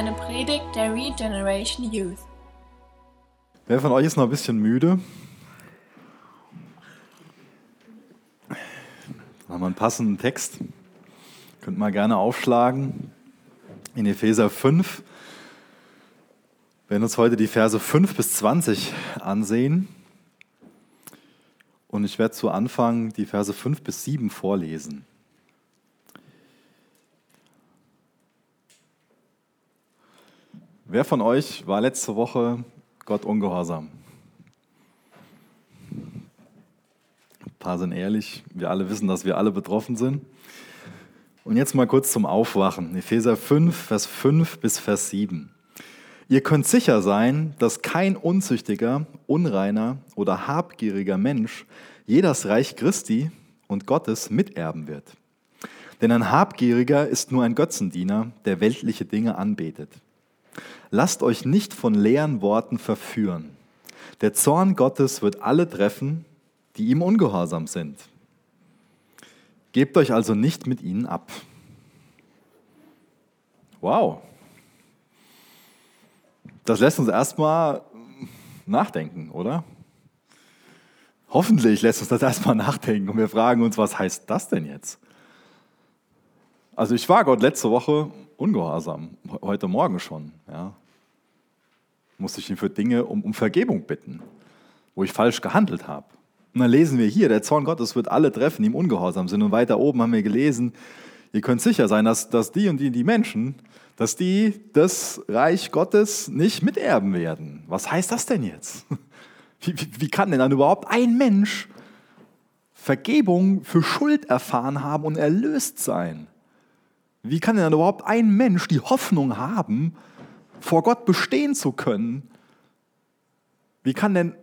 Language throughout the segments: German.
eine Predigt der Regeneration Youth. Wer von euch ist noch ein bisschen müde? Haben wir einen passenden Text. Könnt mal gerne aufschlagen. In Epheser 5. Wir werden uns heute die Verse 5 bis 20 ansehen. Und ich werde zu Anfang die Verse 5 bis 7 vorlesen. Wer von euch war letzte Woche Gott ungehorsam? Ein paar sind ehrlich, wir alle wissen, dass wir alle betroffen sind. Und jetzt mal kurz zum Aufwachen. Epheser 5, Vers 5 bis Vers 7. Ihr könnt sicher sein, dass kein unzüchtiger, unreiner oder habgieriger Mensch je das Reich Christi und Gottes miterben wird. Denn ein Habgieriger ist nur ein Götzendiener, der weltliche Dinge anbetet. Lasst euch nicht von leeren Worten verführen. Der Zorn Gottes wird alle treffen, die ihm ungehorsam sind. Gebt euch also nicht mit ihnen ab. Wow. Das lässt uns erstmal nachdenken, oder? Hoffentlich lässt uns das erstmal nachdenken und wir fragen uns, was heißt das denn jetzt? Also ich war Gott letzte Woche ungehorsam, heute Morgen schon. Ja. Musste ich ihn für Dinge um, um Vergebung bitten, wo ich falsch gehandelt habe. Und dann lesen wir hier, der Zorn Gottes wird alle treffen, die ihm ungehorsam sind. Und weiter oben haben wir gelesen, ihr könnt sicher sein, dass, dass die und die, die Menschen, dass die das Reich Gottes nicht miterben werden. Was heißt das denn jetzt? Wie, wie, wie kann denn dann überhaupt ein Mensch Vergebung für Schuld erfahren haben und erlöst sein? Wie kann denn überhaupt ein Mensch die Hoffnung haben, vor Gott bestehen zu können? Wie kann denn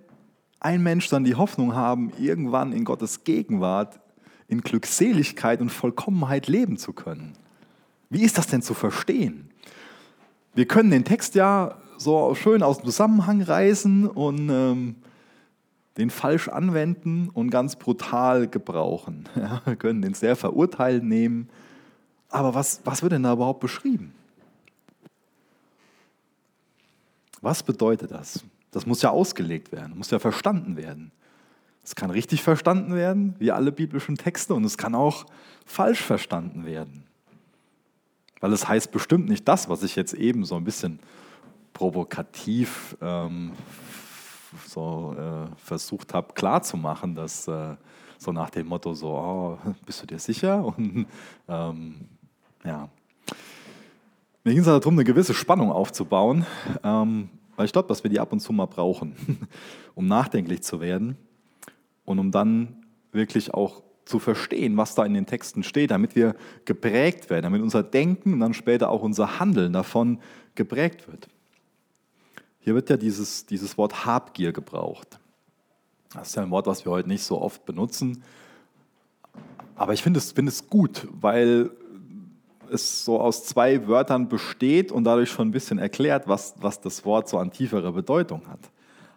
ein Mensch dann die Hoffnung haben, irgendwann in Gottes Gegenwart in Glückseligkeit und Vollkommenheit leben zu können? Wie ist das denn zu verstehen? Wir können den Text ja so schön aus dem Zusammenhang reißen und ähm, den falsch anwenden und ganz brutal gebrauchen. Ja, wir können den sehr verurteilt nehmen aber was, was wird denn da überhaupt beschrieben? Was bedeutet das? Das muss ja ausgelegt werden, muss ja verstanden werden. Es kann richtig verstanden werden, wie alle biblischen Texte, und es kann auch falsch verstanden werden. Weil es heißt bestimmt nicht das, was ich jetzt eben so ein bisschen provokativ ähm, so, äh, versucht habe klarzumachen, dass äh, so nach dem Motto so, oh, bist du dir sicher? Und ähm, ja. Mir ging es darum, eine gewisse Spannung aufzubauen, ähm, weil ich glaube, dass wir die ab und zu mal brauchen, um nachdenklich zu werden und um dann wirklich auch zu verstehen, was da in den Texten steht, damit wir geprägt werden, damit unser Denken und dann später auch unser Handeln davon geprägt wird. Hier wird ja dieses, dieses Wort Habgier gebraucht. Das ist ja ein Wort, was wir heute nicht so oft benutzen. Aber ich finde es, find es gut, weil es so aus zwei Wörtern besteht und dadurch schon ein bisschen erklärt, was, was das Wort so an tieferer Bedeutung hat.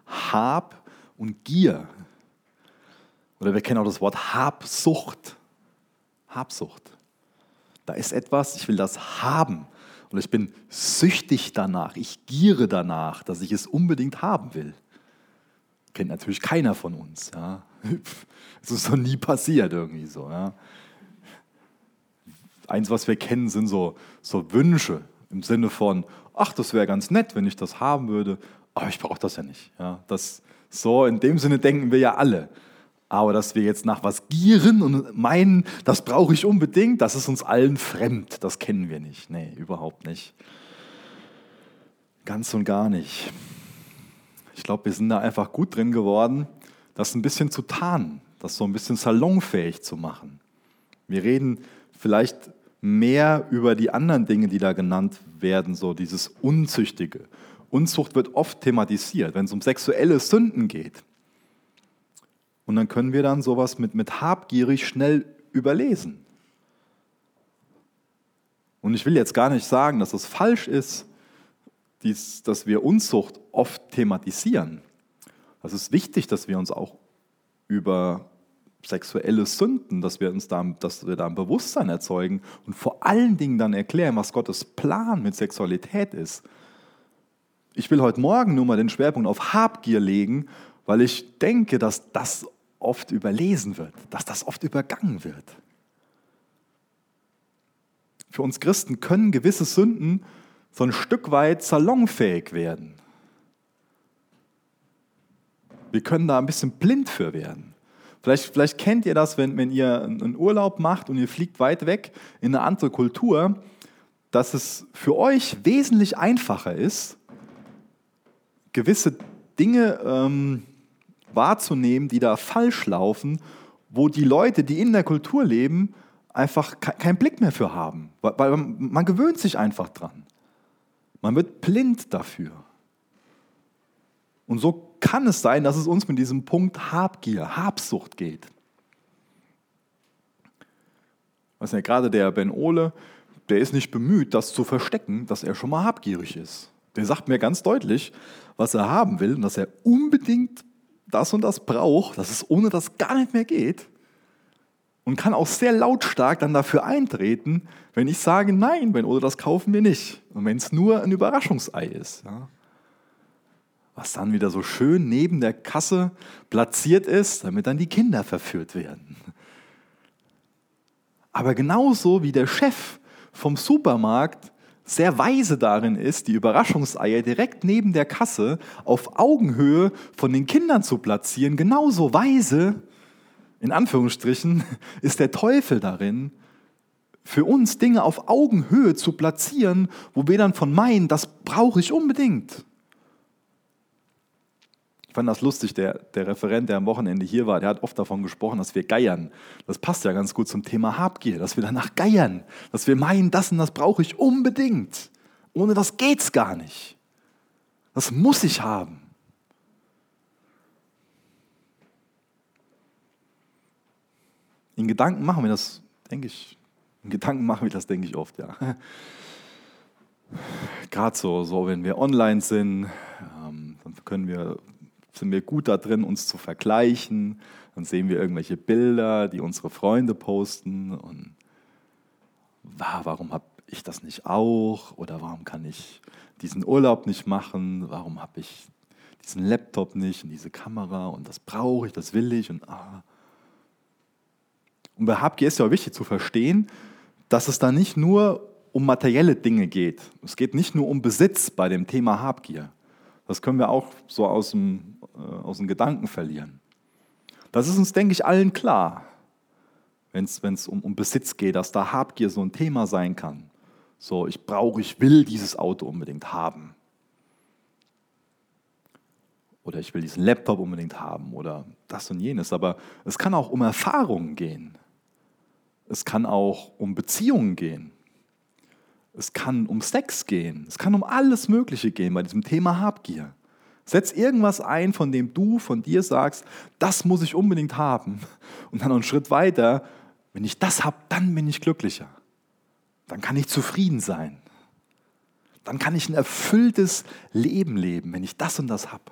Hab und Gier. Oder wir kennen auch das Wort Habsucht. Habsucht. Da ist etwas, ich will das haben. Und ich bin süchtig danach. Ich giere danach, dass ich es unbedingt haben will. Kennt natürlich keiner von uns. Ja. Es ist noch nie passiert irgendwie so. Ja eins, was wir kennen, sind so, so Wünsche im Sinne von, ach, das wäre ganz nett, wenn ich das haben würde, aber ich brauche das ja nicht. Ja, das, so in dem Sinne denken wir ja alle. Aber dass wir jetzt nach was gieren und meinen, das brauche ich unbedingt, das ist uns allen fremd. Das kennen wir nicht. Nee, überhaupt nicht. Ganz und gar nicht. Ich glaube, wir sind da einfach gut drin geworden, das ein bisschen zu tarnen, das so ein bisschen salonfähig zu machen. Wir reden vielleicht mehr über die anderen Dinge, die da genannt werden, so dieses Unzüchtige. Unzucht wird oft thematisiert, wenn es um sexuelle Sünden geht. Und dann können wir dann sowas mit, mit habgierig schnell überlesen. Und ich will jetzt gar nicht sagen, dass es falsch ist, dies, dass wir Unzucht oft thematisieren. Es ist wichtig, dass wir uns auch über sexuelle Sünden, dass wir uns da, dass wir da ein Bewusstsein erzeugen und vor allen Dingen dann erklären, was Gottes Plan mit Sexualität ist. Ich will heute Morgen nur mal den Schwerpunkt auf Habgier legen, weil ich denke, dass das oft überlesen wird, dass das oft übergangen wird. Für uns Christen können gewisse Sünden so ein Stück weit salonfähig werden. Wir können da ein bisschen blind für werden. Vielleicht, vielleicht kennt ihr das, wenn, wenn ihr einen Urlaub macht und ihr fliegt weit weg in eine andere Kultur, dass es für euch wesentlich einfacher ist, gewisse Dinge ähm, wahrzunehmen, die da falsch laufen, wo die Leute, die in der Kultur leben, einfach keinen Blick mehr für haben. Weil man gewöhnt sich einfach dran. Man wird blind dafür. Und so kann es sein, dass es uns mit diesem Punkt Habgier, Habsucht geht. Was ja gerade der Ben Ole, der ist nicht bemüht, das zu verstecken, dass er schon mal habgierig ist. Der sagt mir ganz deutlich, was er haben will und dass er unbedingt das und das braucht, dass es ohne das gar nicht mehr geht. Und kann auch sehr lautstark dann dafür eintreten, wenn ich sage, nein, Ben Ole, das kaufen wir nicht. Und wenn es nur ein Überraschungsei ist. Ja was dann wieder so schön neben der Kasse platziert ist, damit dann die Kinder verführt werden. Aber genauso wie der Chef vom Supermarkt sehr weise darin ist, die Überraschungseier direkt neben der Kasse auf Augenhöhe von den Kindern zu platzieren, genauso weise, in Anführungsstrichen, ist der Teufel darin, für uns Dinge auf Augenhöhe zu platzieren, wo wir dann von meinen, das brauche ich unbedingt. Ich fand das lustig, der, der Referent, der am Wochenende hier war, der hat oft davon gesprochen, dass wir geiern. Das passt ja ganz gut zum Thema Habgier, dass wir danach geiern, dass wir meinen, das und das brauche ich unbedingt. Ohne das geht's gar nicht. Das muss ich haben. In Gedanken machen wir das, denke ich, in Gedanken machen wir das, denke ich, oft, ja. Gerade so, so, wenn wir online sind, ähm, dann können wir sind wir gut da drin, uns zu vergleichen. Dann sehen wir irgendwelche Bilder, die unsere Freunde posten. Und warum habe ich das nicht auch? Oder warum kann ich diesen Urlaub nicht machen? Warum habe ich diesen Laptop nicht und diese Kamera? Und das brauche ich, das will ich. Und, ah. und bei Habgier ist ja auch wichtig zu verstehen, dass es da nicht nur um materielle Dinge geht. Es geht nicht nur um Besitz bei dem Thema Habgier. Das können wir auch so aus dem, aus dem Gedanken verlieren. Das ist uns, denke ich, allen klar, wenn es um, um Besitz geht, dass da Habgier so ein Thema sein kann. So, ich brauche, ich will dieses Auto unbedingt haben. Oder ich will diesen Laptop unbedingt haben oder das und jenes. Aber es kann auch um Erfahrungen gehen. Es kann auch um Beziehungen gehen. Es kann um Sex gehen. Es kann um alles Mögliche gehen bei diesem Thema Habgier. Setz irgendwas ein, von dem du von dir sagst, das muss ich unbedingt haben. Und dann noch einen Schritt weiter, wenn ich das habe, dann bin ich glücklicher. Dann kann ich zufrieden sein. Dann kann ich ein erfülltes Leben leben, wenn ich das und das habe.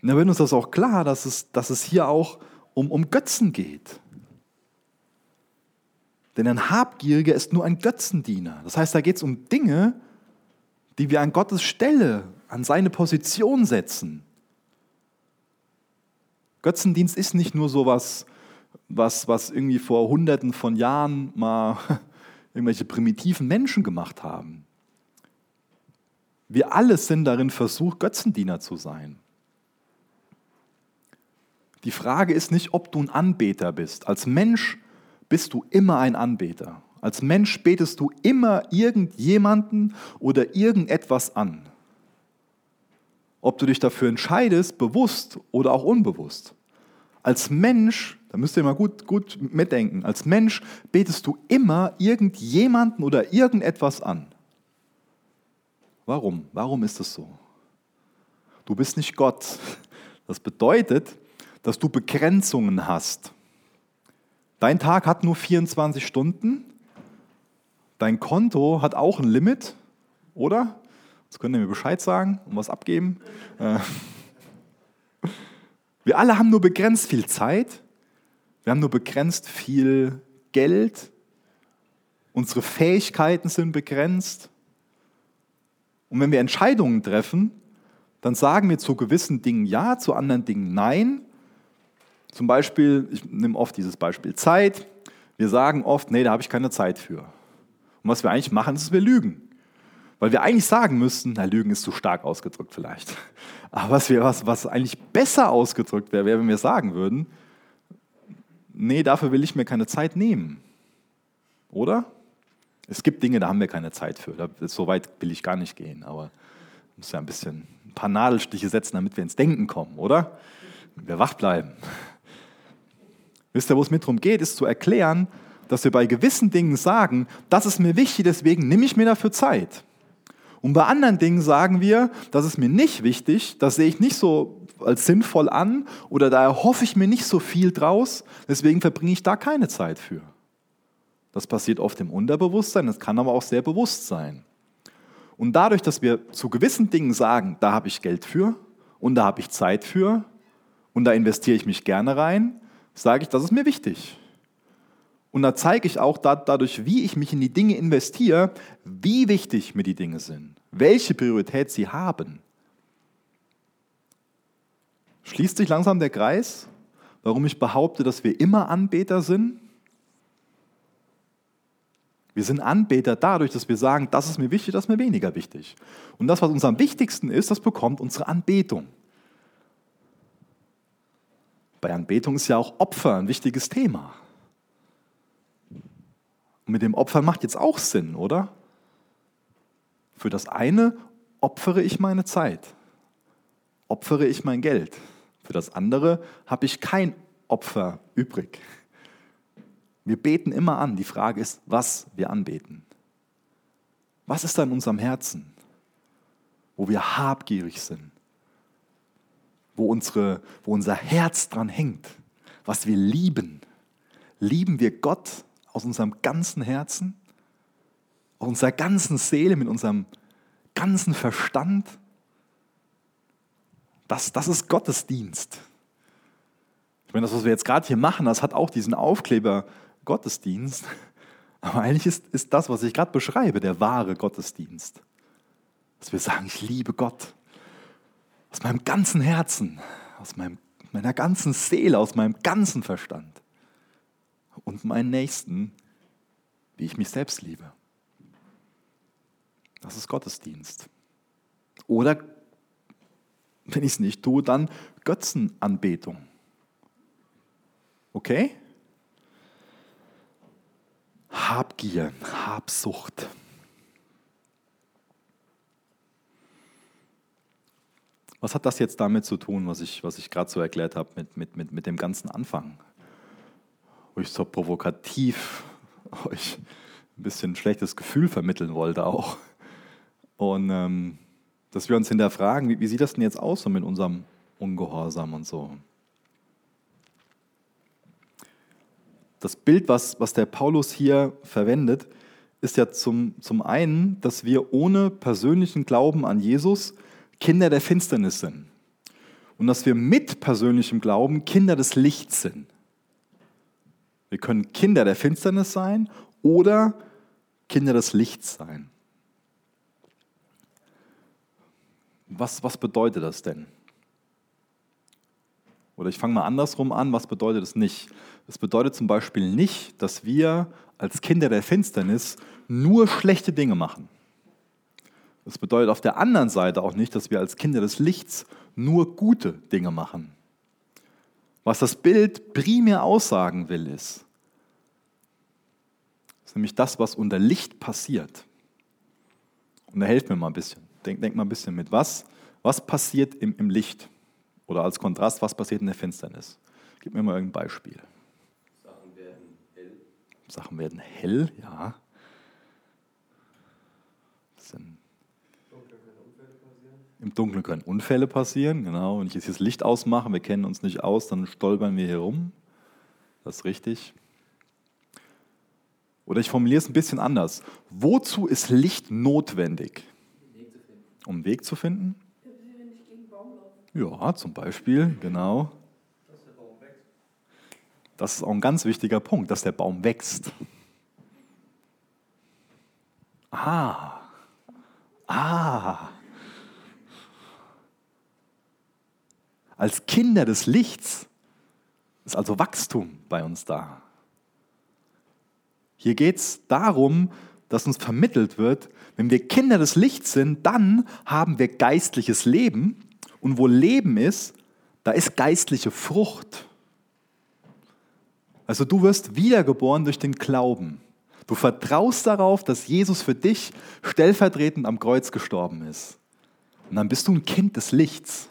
Und dann wird uns das auch klar, dass es, dass es hier auch um, um Götzen geht. Denn ein Habgieriger ist nur ein Götzendiener. Das heißt, da geht es um Dinge, die wir an Gottes Stelle, an seine Position setzen. Götzendienst ist nicht nur so was, was, was irgendwie vor Hunderten von Jahren mal irgendwelche primitiven Menschen gemacht haben. Wir alle sind darin versucht, Götzendiener zu sein. Die Frage ist nicht, ob du ein Anbeter bist. Als Mensch bist du immer ein Anbeter. Als Mensch betest du immer irgendjemanden oder irgendetwas an. Ob du dich dafür entscheidest, bewusst oder auch unbewusst. Als Mensch, da müsst ihr mal gut, gut mitdenken, als Mensch betest du immer irgendjemanden oder irgendetwas an. Warum? Warum ist das so? Du bist nicht Gott. Das bedeutet, dass du Begrenzungen hast. Dein Tag hat nur 24 Stunden. Dein Konto hat auch ein Limit, oder? Jetzt könnt ihr mir Bescheid sagen und was abgeben. Äh, Wir alle haben nur begrenzt viel Zeit, wir haben nur begrenzt viel Geld, unsere Fähigkeiten sind begrenzt. Und wenn wir Entscheidungen treffen, dann sagen wir zu gewissen Dingen Ja, zu anderen Dingen Nein. Zum Beispiel, ich nehme oft dieses Beispiel Zeit. Wir sagen oft, nee, da habe ich keine Zeit für. Und was wir eigentlich machen, ist, wir lügen. Weil wir eigentlich sagen müssten, na, Lügen ist zu stark ausgedrückt vielleicht. Aber was, wir, was, was eigentlich besser ausgedrückt wäre, wäre, wenn wir sagen würden, nee, dafür will ich mir keine Zeit nehmen. Oder? Es gibt Dinge, da haben wir keine Zeit für. so weit will ich gar nicht gehen. Aber ich muss ja ein bisschen ein paar Nadelstiche setzen, damit wir ins Denken kommen, oder? Wir wach bleiben. Wisst ihr, wo es mir darum geht, ist zu erklären, dass wir bei gewissen Dingen sagen, das ist mir wichtig, deswegen nehme ich mir dafür Zeit. Und bei anderen Dingen sagen wir, das ist mir nicht wichtig, das sehe ich nicht so als sinnvoll an oder da erhoffe ich mir nicht so viel draus, deswegen verbringe ich da keine Zeit für. Das passiert oft im Unterbewusstsein, es kann aber auch sehr bewusst sein. Und dadurch, dass wir zu gewissen Dingen sagen, da habe ich Geld für und da habe ich Zeit für und da investiere ich mich gerne rein, sage ich, das ist mir wichtig. Und da zeige ich auch dadurch, wie ich mich in die Dinge investiere, wie wichtig mir die Dinge sind, welche Priorität sie haben. Schließt sich langsam der Kreis, warum ich behaupte, dass wir immer Anbeter sind? Wir sind Anbeter dadurch, dass wir sagen, das ist mir wichtig, das ist mir weniger wichtig. Und das, was uns am wichtigsten ist, das bekommt unsere Anbetung. Bei Anbetung ist ja auch Opfer ein wichtiges Thema. Und mit dem Opfer macht jetzt auch Sinn, oder? Für das eine opfere ich meine Zeit, opfere ich mein Geld. Für das andere habe ich kein Opfer übrig. Wir beten immer an. Die Frage ist, was wir anbeten. Was ist da in unserem Herzen, wo wir habgierig sind, wo, unsere, wo unser Herz dran hängt, was wir lieben? Lieben wir Gott aus unserem ganzen Herzen, unserer ganzen Seele, mit unserem ganzen Verstand? Das, das ist Gottesdienst. Ich meine, das, was wir jetzt gerade hier machen, das hat auch diesen Aufkleber Gottesdienst. Aber eigentlich ist, ist das, was ich gerade beschreibe, der wahre Gottesdienst. Dass wir sagen, ich liebe Gott aus meinem ganzen Herzen, aus meinem, meiner ganzen Seele, aus meinem ganzen Verstand und meinen Nächsten, wie ich mich selbst liebe. Das ist Gottesdienst. Oder, wenn ich es nicht tue, dann Götzenanbetung. Okay? Habgier, Habsucht. Was hat das jetzt damit zu tun, was ich, was ich gerade so erklärt habe mit, mit, mit, mit dem ganzen Anfang? Wo ich so provokativ euch ein bisschen ein schlechtes Gefühl vermitteln wollte auch. Und ähm, dass wir uns hinterfragen, wie, wie sieht das denn jetzt aus so mit unserem Ungehorsam und so? das Bild, was, was der Paulus hier verwendet, ist ja zum, zum einen, dass wir ohne persönlichen Glauben an Jesus Kinder der Finsternis sind. Und dass wir mit persönlichem Glauben Kinder des Lichts sind. Wir können Kinder der Finsternis sein oder Kinder des Lichts sein. Was, was bedeutet das denn? Oder ich fange mal andersrum an, was bedeutet es nicht? Es bedeutet zum Beispiel nicht, dass wir als Kinder der Finsternis nur schlechte Dinge machen. Es bedeutet auf der anderen Seite auch nicht, dass wir als Kinder des Lichts nur gute Dinge machen. Was das Bild primär aussagen will, ist, ist nämlich das, was unter Licht passiert. Und da helft mir mal ein bisschen. Denk, denk mal ein bisschen mit. Was, was passiert im, im Licht? Oder als Kontrast, was passiert in der Finsternis? Gib mir mal irgendein Beispiel. Sachen werden hell, ja. Im Dunkeln können Unfälle passieren, genau. Wenn ich jetzt das Licht ausmache, wir kennen uns nicht aus, dann stolpern wir hier rum. Das ist richtig. Oder ich formuliere es ein bisschen anders. Wozu ist Licht notwendig? Um einen Weg zu finden? Ja, zum Beispiel, genau. das ist auch ein ganz wichtiger Punkt, dass der Baum wächst. Ah, ah. Als Kinder des Lichts ist also Wachstum bei uns da. Hier geht es darum, dass uns vermittelt wird, wenn wir Kinder des Lichts sind, dann haben wir geistliches Leben. Und wo Leben ist, da ist geistliche Frucht. Also du wirst wiedergeboren durch den Glauben. Du vertraust darauf, dass Jesus für dich stellvertretend am Kreuz gestorben ist. Und dann bist du ein Kind des Lichts.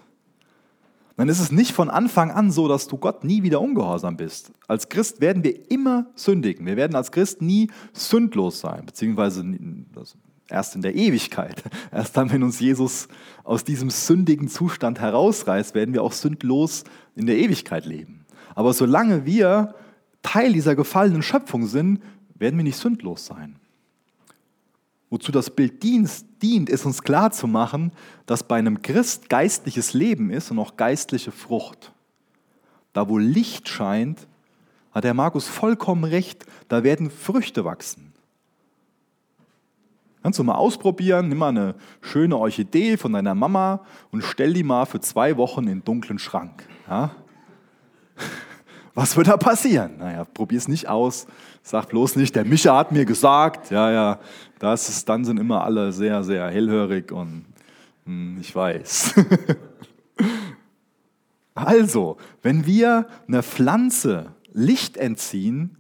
Dann ist es nicht von Anfang an so, dass du Gott nie wieder ungehorsam bist. Als Christ werden wir immer sündigen. Wir werden als Christ nie sündlos sein, beziehungsweise erst in der Ewigkeit. Erst dann, wenn uns Jesus aus diesem sündigen Zustand herausreißt, werden wir auch sündlos in der Ewigkeit leben. Aber solange wir Teil dieser gefallenen Schöpfung sind, werden wir nicht sündlos sein. Wozu das Bild dient, dient, ist uns klarzumachen, dass bei einem Christ geistliches Leben ist und auch geistliche Frucht. Da wo Licht scheint, hat der Markus vollkommen recht, da werden Früchte wachsen. Kannst du mal ausprobieren, nimm mal eine schöne Orchidee von deiner Mama und stell die mal für zwei Wochen in den dunklen Schrank. Ja? Was wird da passieren? Naja, probier es nicht aus. Sag bloß nicht, der Micha hat mir gesagt. Ja, ja, das ist, dann sind immer alle sehr, sehr hellhörig und hm, ich weiß. also, wenn wir einer Pflanze Licht entziehen,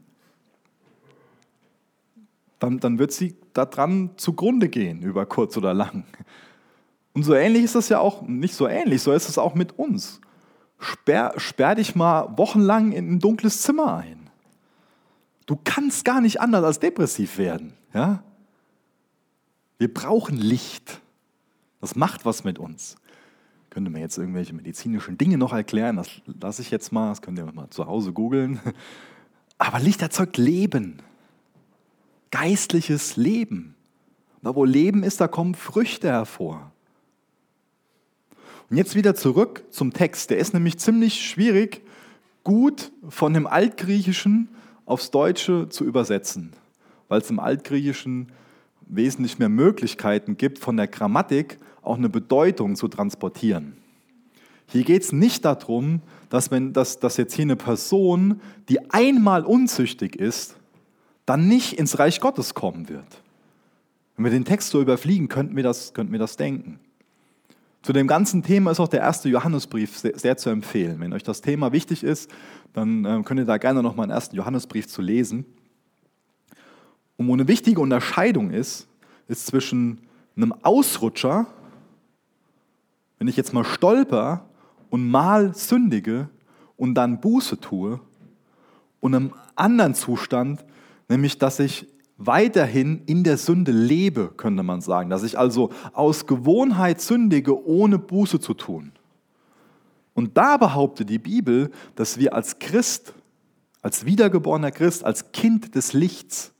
dann, dann wird sie daran zugrunde gehen, über kurz oder lang. Und so ähnlich ist das ja auch, nicht so ähnlich, so ist es auch mit uns. Sperr, sperr dich mal wochenlang in ein dunkles Zimmer ein. Du kannst gar nicht anders als depressiv werden. Ja? Wir brauchen Licht. Das macht was mit uns. Könnte mir jetzt irgendwelche medizinischen Dinge noch erklären, das lasse ich jetzt mal, das könnt ihr mal zu Hause googeln. Aber Licht erzeugt Leben geistliches Leben. Da wo Leben ist, da kommen Früchte hervor. Und jetzt wieder zurück zum Text. Der ist nämlich ziemlich schwierig, gut von dem Altgriechischen aufs Deutsche zu übersetzen, weil es im Altgriechischen wesentlich mehr Möglichkeiten gibt, von der Grammatik auch eine Bedeutung zu transportieren. Hier geht es nicht darum, dass, wenn, dass, dass jetzt hier eine Person, die einmal unzüchtig ist, dann nicht ins Reich Gottes kommen wird. Wenn wir den Text so überfliegen, könnten wir das, könnten wir das denken. Zu dem ganzen Thema ist auch der erste Johannesbrief sehr, sehr zu empfehlen. Wenn euch das Thema wichtig ist, dann äh, könnt ihr da gerne noch mal einen ersten Johannesbrief zu lesen. Und wo eine wichtige Unterscheidung ist, ist zwischen einem Ausrutscher, wenn ich jetzt mal stolper und mal sündige und dann Buße tue, und einem anderen Zustand, nämlich dass ich weiterhin in der Sünde lebe, könnte man sagen, dass ich also aus Gewohnheit sündige, ohne Buße zu tun. Und da behauptet die Bibel, dass wir als Christ, als wiedergeborener Christ, als Kind des Lichts,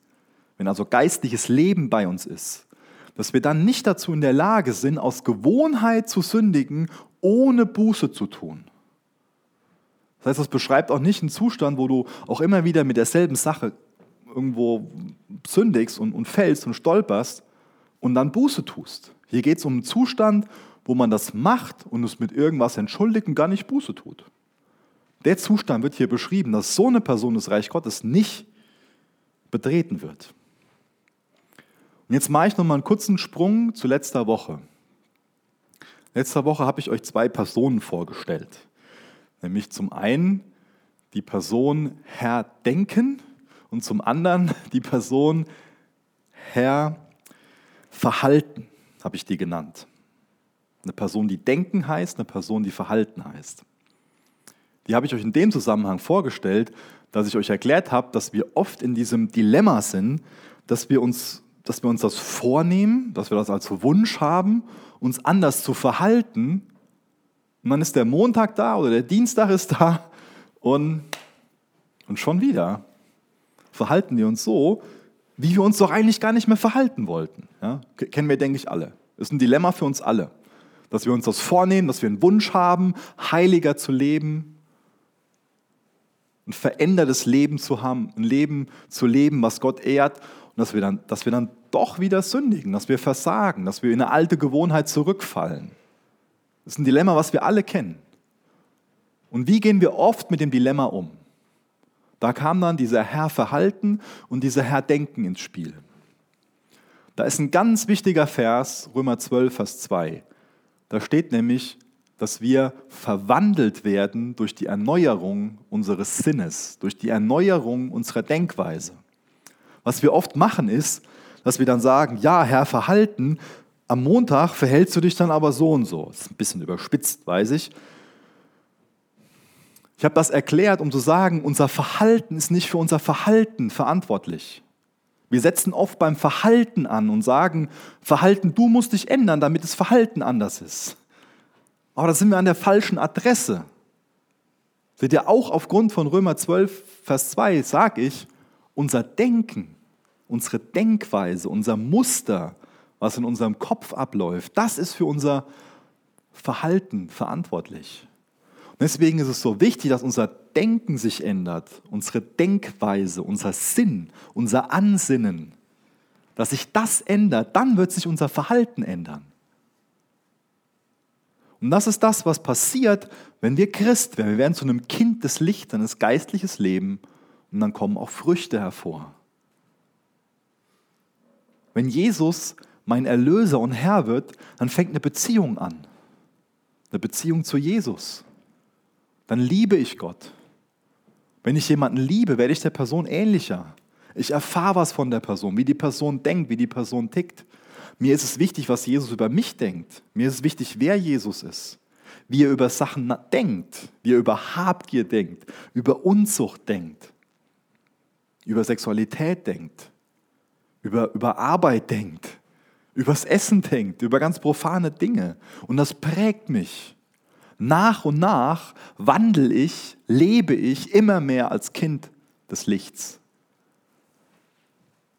wenn also geistliches Leben bei uns ist, dass wir dann nicht dazu in der Lage sind, aus Gewohnheit zu sündigen, ohne Buße zu tun. Das heißt, das beschreibt auch nicht einen Zustand, wo du auch immer wieder mit derselben Sache irgendwo sündigst und, und fällst und stolperst und dann Buße tust. Hier geht es um einen Zustand, wo man das macht und es mit irgendwas entschuldigt und gar nicht Buße tut. Der Zustand wird hier beschrieben, dass so eine Person das Reich Gottes nicht betreten wird. Und jetzt mache ich noch mal einen kurzen Sprung zu letzter Woche. Letzter Woche habe ich euch zwei Personen vorgestellt. Nämlich zum einen die Person Herr Denken und zum anderen die Person Herr Verhalten, habe ich die genannt. Eine Person, die denken heißt, eine Person, die verhalten heißt. Die habe ich euch in dem Zusammenhang vorgestellt, dass ich euch erklärt habe, dass wir oft in diesem Dilemma sind, dass wir uns, dass wir uns das vornehmen, dass wir das als Wunsch haben, uns anders zu verhalten. Und dann ist der Montag da oder der Dienstag ist da und, und schon wieder verhalten wir uns so, wie wir uns doch eigentlich gar nicht mehr verhalten wollten. Ja? Kennen wir, denke ich, alle. Das ist ein Dilemma für uns alle, dass wir uns das vornehmen, dass wir einen Wunsch haben, heiliger zu leben. ein verändertes Leben zu haben, ein Leben zu leben, was Gott ehrt und dass wir dann, dass wir dann doch wieder sündigen, dass wir versagen, dass wir in eine alte Gewohnheit zurückfallen. Das ist ein Dilemma, was wir alle kennen. Und wie gehen wir oft mit dem Dilemma um? Da kam dann dieser Herr Verhalten und dieser Herr Denken ins Spiel. Da ist ein ganz wichtiger Vers, Römer 12, Vers 2. Da steht nämlich, dass wir verwandelt werden durch die Erneuerung unseres Sinnes, durch die Erneuerung unserer Denkweise. Was wir oft machen ist, dass wir dann sagen, ja, Herr, Verhalten, am Montag verhältst du dich dann aber so und so. Das ist ein bisschen überspitzt, weiß ich. Ich habe das erklärt, um zu sagen, unser Verhalten ist nicht für unser Verhalten verantwortlich. Wir setzen oft beim Verhalten an und sagen, Verhalten, du musst dich ändern, damit das Verhalten anders ist. Aber da sind wir an der falschen Adresse. Seht ihr, auch aufgrund von Römer 12, Vers 2 sage ich, unser Denken, unsere Denkweise, unser Muster, was in unserem Kopf abläuft, das ist für unser Verhalten verantwortlich. Und deswegen ist es so wichtig, dass unser Denken sich ändert, unsere Denkweise, unser Sinn, unser Ansinnen, dass sich das ändert, dann wird sich unser Verhalten ändern. Und das ist das, was passiert, wenn wir Christ werden. Wir werden zu einem Kind des Lichts, eines geistliches Leben und dann kommen auch Früchte hervor. Wenn Jesus mein Erlöser und Herr wird, dann fängt eine Beziehung an. Eine Beziehung zu Jesus dann liebe ich Gott. Wenn ich jemanden liebe, werde ich der Person ähnlicher. Ich erfahre was von der Person, wie die Person denkt, wie die Person tickt. Mir ist es wichtig, was Jesus über mich denkt. Mir ist es wichtig, wer Jesus ist. Wie er über Sachen denkt, wie er über Habgier denkt, über Unzucht denkt, über Sexualität denkt, über, über Arbeit denkt, übers Essen denkt, über ganz profane Dinge. Und das prägt mich nach und nach wandle ich, lebe ich immer mehr als Kind des Lichts.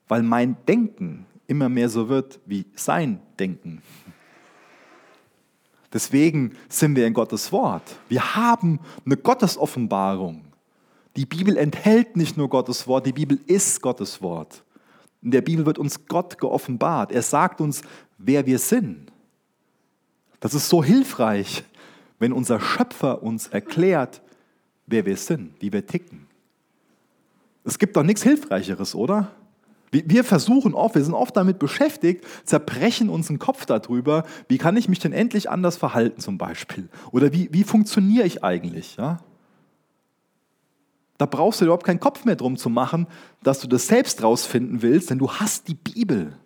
Weil mein Denken immer mehr so wird wie sein Denken. Deswegen sind wir in Gottes Wort. Wir haben eine Gottesoffenbarung. Die Bibel enthält nicht nur Gottes Wort, die Bibel ist Gottes Wort. In der Bibel wird uns Gott geoffenbart. Er sagt uns, wer wir sind. Das ist so hilfreich, wenn unser Schöpfer uns erklärt, wer wir sind, wie wir ticken. Es gibt doch nichts Hilfreicheres, oder? Wir versuchen oft, wir sind oft damit beschäftigt, zerbrechen unseren Kopf darüber, wie kann ich mich denn endlich anders verhalten zum Beispiel? Oder wie, wie funktioniere ich eigentlich? Ja? Da brauchst du überhaupt keinen Kopf mehr drum zu machen, dass du das selbst rausfinden willst, denn du hast die Bibel.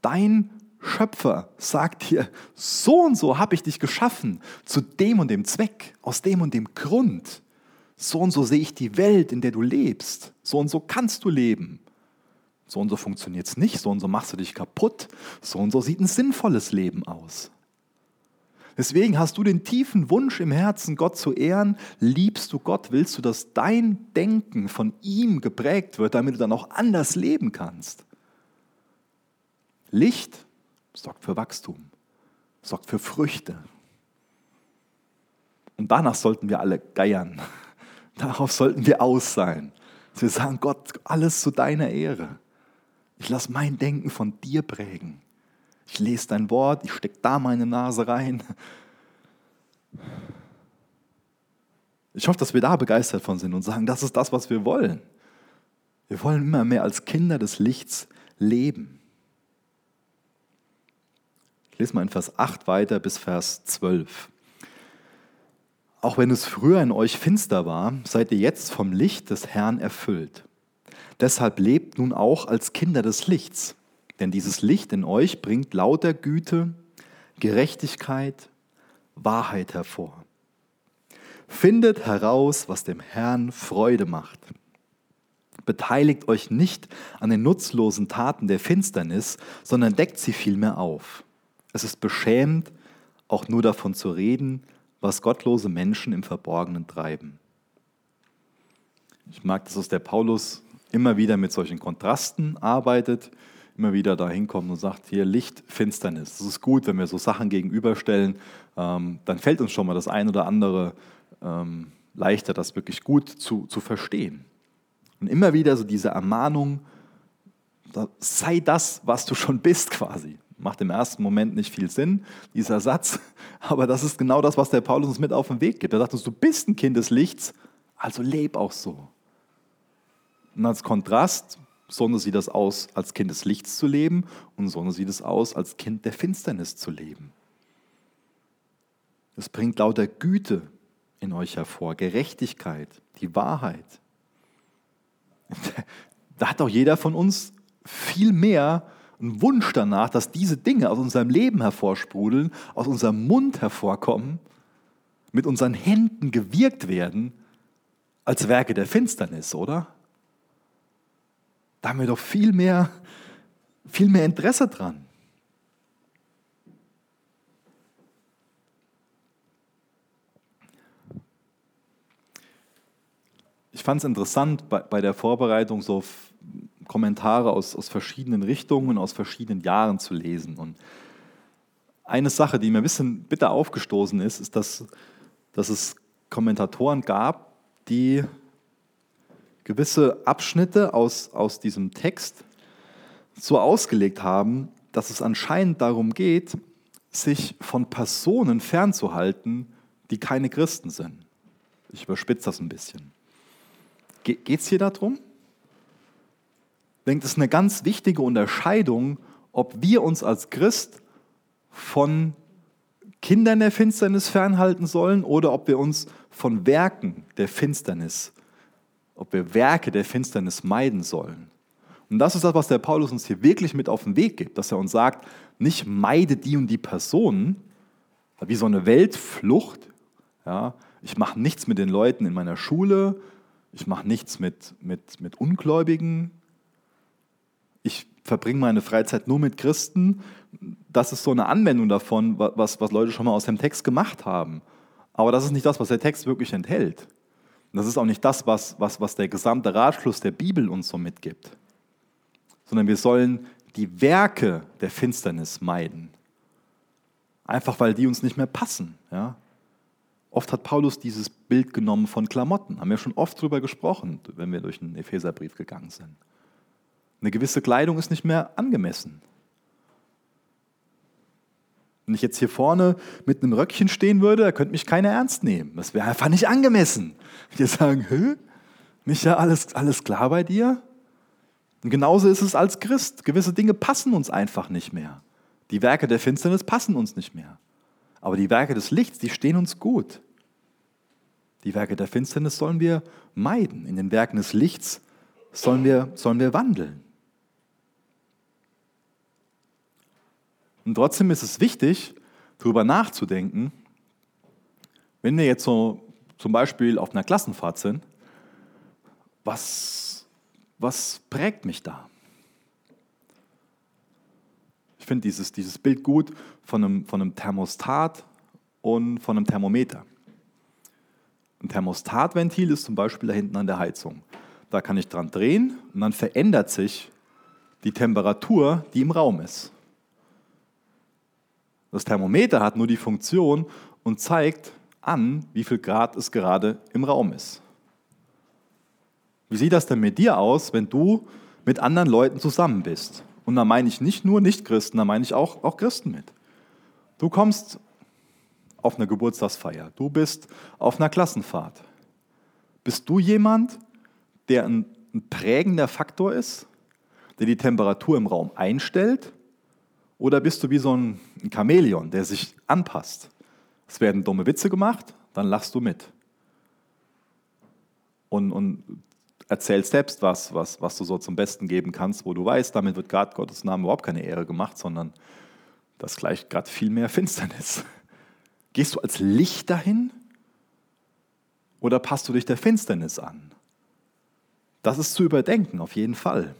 Dein Schöpfer sagt dir, so und so habe ich dich geschaffen, zu dem und dem Zweck, aus dem und dem Grund. So und so sehe ich die Welt, in der du lebst. So und so kannst du leben. So und so funktioniert es nicht, so und so machst du dich kaputt. So und so sieht ein sinnvolles Leben aus. Deswegen hast du den tiefen Wunsch im Herzen, Gott zu ehren. Liebst du Gott? Willst du, dass dein Denken von ihm geprägt wird, damit du dann auch anders leben kannst? Licht sorgt für Wachstum, sorgt für Früchte. Und danach sollten wir alle geiern. Darauf sollten wir aus sein. Dass wir sagen, Gott, alles zu deiner Ehre. Ich lasse mein Denken von dir prägen. Ich lese dein Wort, ich stecke da meine Nase rein. Ich hoffe, dass wir da begeistert von sind und sagen, das ist das, was wir wollen. Wir wollen immer mehr als Kinder des Lichts leben lese mal in Vers 8 weiter bis Vers 12. Auch wenn es früher in euch finster war, seid ihr jetzt vom Licht des Herrn erfüllt. Deshalb lebt nun auch als Kinder des Lichts, denn dieses Licht in euch bringt lauter Güte, Gerechtigkeit, Wahrheit hervor. Findet heraus, was dem Herrn Freude macht. Beteiligt euch nicht an den nutzlosen Taten der Finsternis, sondern deckt sie vielmehr auf. Es ist beschämend, auch nur davon zu reden, was gottlose Menschen im Verborgenen treiben. Ich mag, dass der Paulus immer wieder mit solchen Kontrasten arbeitet, immer wieder dahin kommt und sagt, hier Licht, Finsternis. Das ist gut, wenn wir so Sachen gegenüberstellen, ähm, dann fällt uns schon mal das ein oder andere ähm, leichter, das wirklich gut zu, zu verstehen. Und immer wieder so diese Ermahnung, sei das, was du schon bist quasi. Macht im ersten Moment nicht viel Sinn, dieser Satz, aber das ist genau das, was der Paulus uns mit auf den Weg gibt. Er sagt uns, du bist ein Kind des Lichts, also leb auch so. Und als Kontrast, so sieht das aus, als Kind des Lichts zu leben und so sieht es aus, als Kind der Finsternis zu leben. Es bringt lauter Güte in euch hervor, Gerechtigkeit, die Wahrheit. Da hat auch jeder von uns viel mehr einen Wunsch danach, dass diese Dinge aus unserem Leben hervorsprudeln, aus unserem Mund hervorkommen, mit unseren Händen gewirkt werden, als Werke der Finsternis, oder? Da haben wir doch viel mehr, viel mehr Interesse dran. ich fand es interessant bei, bei, der Vorbereitung so Kommentare aus, aus verschiedenen Richtungen, aus verschiedenen Jahren zu lesen. Und eine Sache, die mir ein bisschen bitter aufgestoßen ist, ist, dass, dass es Kommentatoren gab, die gewisse Abschnitte aus, aus diesem Text so ausgelegt haben, dass es anscheinend darum geht, sich von Personen fernzuhalten, die keine Christen sind. Ich überspitze das ein bisschen. Geht es hier darum? Ich denke, das ist eine ganz wichtige Unterscheidung, ob wir uns als Christ von Kindern der Finsternis fernhalten sollen oder ob wir uns von Werken der Finsternis, ob wir Werke der Finsternis meiden sollen. Und das ist das, was der Paulus uns hier wirklich mit auf den Weg gibt, dass er uns sagt, nicht meide die und die Personen, wie so eine Weltflucht. Ja, ich mache nichts mit den Leuten in meiner Schule, ich mache nichts mit, mit, mit Ungläubigen. Ich verbringe meine Freizeit nur mit Christen. Das ist so eine Anwendung davon, was, was Leute schon mal aus dem Text gemacht haben. Aber das ist nicht das, was der Text wirklich enthält. Das ist auch nicht das, was, was, was der gesamte Ratschluss der Bibel uns so mitgibt. Sondern wir sollen die Werke der Finsternis meiden. Einfach weil die uns nicht mehr passen. Ja? Oft hat Paulus dieses Bild genommen von Klamotten. Haben wir schon oft darüber gesprochen, wenn wir durch den Epheserbrief gegangen sind. Eine gewisse Kleidung ist nicht mehr angemessen. Wenn ich jetzt hier vorne mit einem Röckchen stehen würde, da könnte mich keiner ernst nehmen. Das wäre einfach nicht angemessen. Wir sagen, Hö? Nicht ja alles, alles klar bei dir? Und genauso ist es als Christ. Gewisse Dinge passen uns einfach nicht mehr. Die Werke der Finsternis passen uns nicht mehr. Aber die Werke des Lichts, die stehen uns gut. Die Werke der Finsternis sollen wir meiden. In den Werken des Lichts sollen wir, sollen wir wandeln. Und trotzdem ist es wichtig, darüber nachzudenken, wenn wir jetzt so zum Beispiel auf einer Klassenfahrt sind, was, was prägt mich da? Ich finde dieses, dieses Bild gut von einem, von einem Thermostat und von einem Thermometer. Ein Thermostatventil ist zum Beispiel da hinten an der Heizung. Da kann ich dran drehen und dann verändert sich die Temperatur, die im Raum ist. Das Thermometer hat nur die Funktion und zeigt an, wie viel Grad es gerade im Raum ist. Wie sieht das denn mit dir aus, wenn du mit anderen Leuten zusammen bist? Und da meine ich nicht nur Nichtchristen, da meine ich auch, auch Christen mit. Du kommst auf eine Geburtstagsfeier, du bist auf einer Klassenfahrt. Bist du jemand, der ein, ein prägender Faktor ist, der die Temperatur im Raum einstellt? Oder bist du wie so ein Chamäleon, der sich anpasst? Es werden dumme Witze gemacht, dann lachst du mit. Und, und erzähl selbst was, was, was du so zum Besten geben kannst, wo du weißt, damit wird gerade Gottes Namen überhaupt keine Ehre gemacht, sondern das gleicht gerade viel mehr Finsternis. Gehst du als Licht dahin oder passt du dich der Finsternis an? Das ist zu überdenken, auf jeden Fall.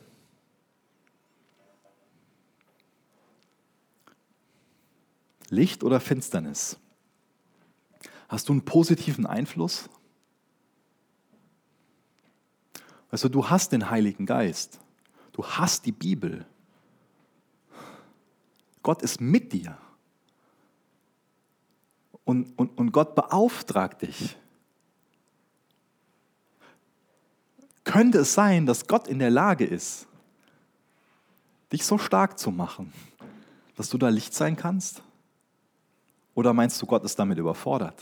Licht oder Finsternis? Hast du einen positiven Einfluss Weißt du, du hast den Heiligen Geist. Du hast die Bibel. Gott ist mit dir. Und, und, und Gott beauftragt dich. Könnte es sein, dass Gott in der Lage ist, dich so stark zu machen, dass du da Licht sein kannst? Oder meinst du, Gott ist damit überfordert?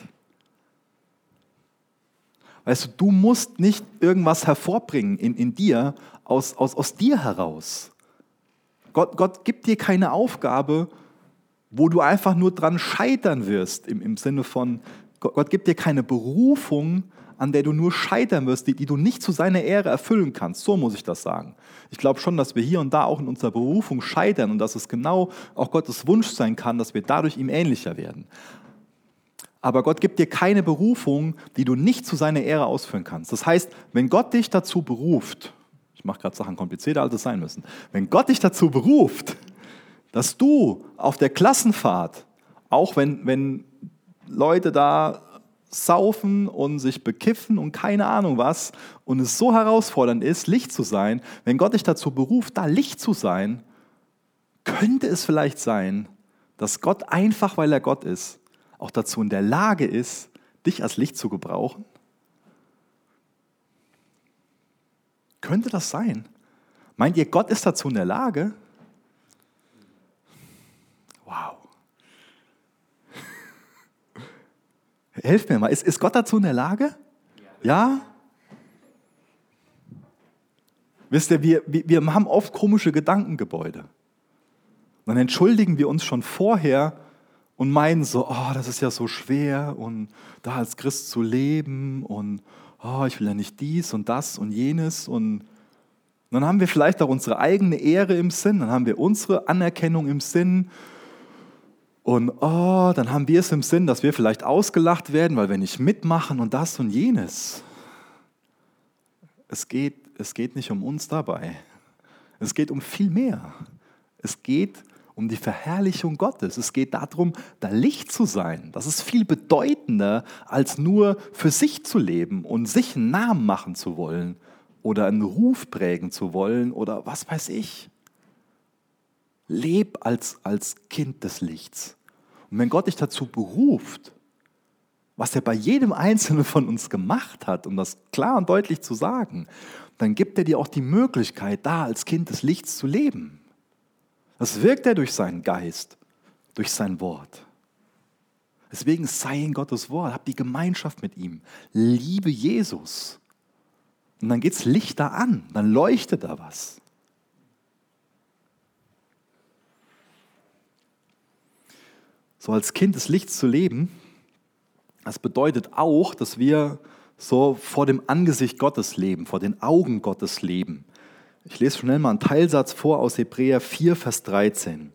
Weißt du, du musst nicht irgendwas hervorbringen in, in dir, aus, aus, aus dir heraus. Gott, Gott gibt dir keine Aufgabe, wo du einfach nur dran scheitern wirst, im, im Sinne von, Gott, Gott gibt dir keine Berufung, an der du nur scheitern wirst, die, die du nicht zu seiner Ehre erfüllen kannst. So muss ich das sagen. Ich glaube schon, dass wir hier und da auch in unserer Berufung scheitern und dass es genau auch Gottes Wunsch sein kann, dass wir dadurch ihm ähnlicher werden. Aber Gott gibt dir keine Berufung, die du nicht zu seiner Ehre ausführen kannst. Das heißt, wenn Gott dich dazu beruft, ich mache gerade Sachen komplizierter, als es sein müssen, wenn Gott dich dazu beruft, dass du auf der Klassenfahrt, auch wenn, wenn Leute da saufen und sich bekiffen und keine Ahnung was und es so herausfordernd ist, Licht zu sein, wenn Gott dich dazu beruft, da Licht zu sein, könnte es vielleicht sein, dass Gott einfach, weil er Gott ist, auch dazu in der Lage ist, dich als Licht zu gebrauchen? Könnte das sein? Meint ihr, Gott ist dazu in der Lage? Wow. Helft mir mal, ist, ist Gott dazu in der Lage? Ja? Wisst ihr, wir, wir haben oft komische Gedankengebäude. Dann entschuldigen wir uns schon vorher, und meinen so, oh, das ist ja so schwer und da als Christ zu leben und oh, ich will ja nicht dies und das und jenes und dann haben wir vielleicht auch unsere eigene Ehre im Sinn, dann haben wir unsere Anerkennung im Sinn und oh, dann haben wir es im Sinn, dass wir vielleicht ausgelacht werden, weil wir nicht mitmachen und das und jenes. Es geht, es geht nicht um uns dabei. Es geht um viel mehr. Es geht um die Verherrlichung Gottes. Es geht darum, da Licht zu sein. Das ist viel bedeutender, als nur für sich zu leben und sich einen Namen machen zu wollen oder einen Ruf prägen zu wollen oder was weiß ich. Leb als, als Kind des Lichts. Und wenn Gott dich dazu beruft, was er bei jedem Einzelnen von uns gemacht hat, um das klar und deutlich zu sagen, dann gibt er dir auch die Möglichkeit, da als Kind des Lichts zu leben. Das wirkt er durch seinen Geist, durch sein Wort. Deswegen sei in Gottes Wort, hab die Gemeinschaft mit ihm, liebe Jesus. Und dann geht's Licht da an, dann leuchtet da was. So als Kind des Lichts zu leben, das bedeutet auch, dass wir so vor dem Angesicht Gottes leben, vor den Augen Gottes leben. Ich lese schnell mal einen Teilsatz vor aus Hebräer 4, Vers 13.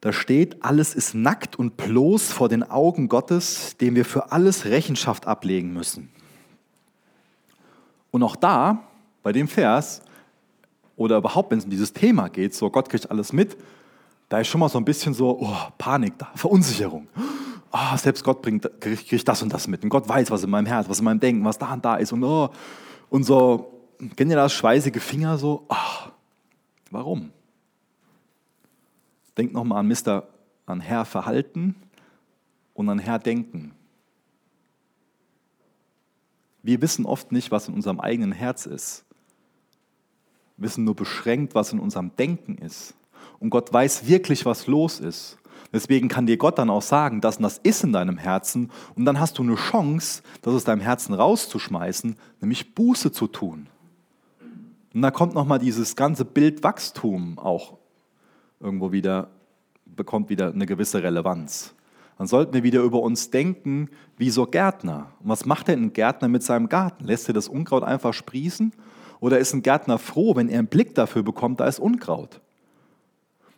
Da steht, alles ist nackt und bloß vor den Augen Gottes, dem wir für alles Rechenschaft ablegen müssen. Und auch da, bei dem Vers, oder überhaupt, wenn es um dieses Thema geht, so Gott kriegt alles mit, da ist schon mal so ein bisschen so oh, Panik da, Verunsicherung. Oh, selbst Gott bringt, kriegt das und das mit. Und Gott weiß, was in meinem Herz, was in meinem Denken, was da und da ist. Und, oh, und so kennt ihr das, schweißige Finger so? Ach, warum? Denkt nochmal an Mister, an Herr Verhalten und an Herr Denken. Wir wissen oft nicht, was in unserem eigenen Herz ist. Wir wissen nur beschränkt, was in unserem Denken ist. Und Gott weiß wirklich, was los ist. Deswegen kann dir Gott dann auch sagen, das und das ist in deinem Herzen. Und dann hast du eine Chance, das aus deinem Herzen rauszuschmeißen, nämlich Buße zu tun. Und da kommt nochmal dieses ganze Bild Wachstum auch irgendwo wieder, bekommt wieder eine gewisse Relevanz. Dann sollten wir wieder über uns denken wie so Gärtner. Und was macht denn ein Gärtner mit seinem Garten? Lässt er das Unkraut einfach sprießen? Oder ist ein Gärtner froh, wenn er einen Blick dafür bekommt, da ist Unkraut?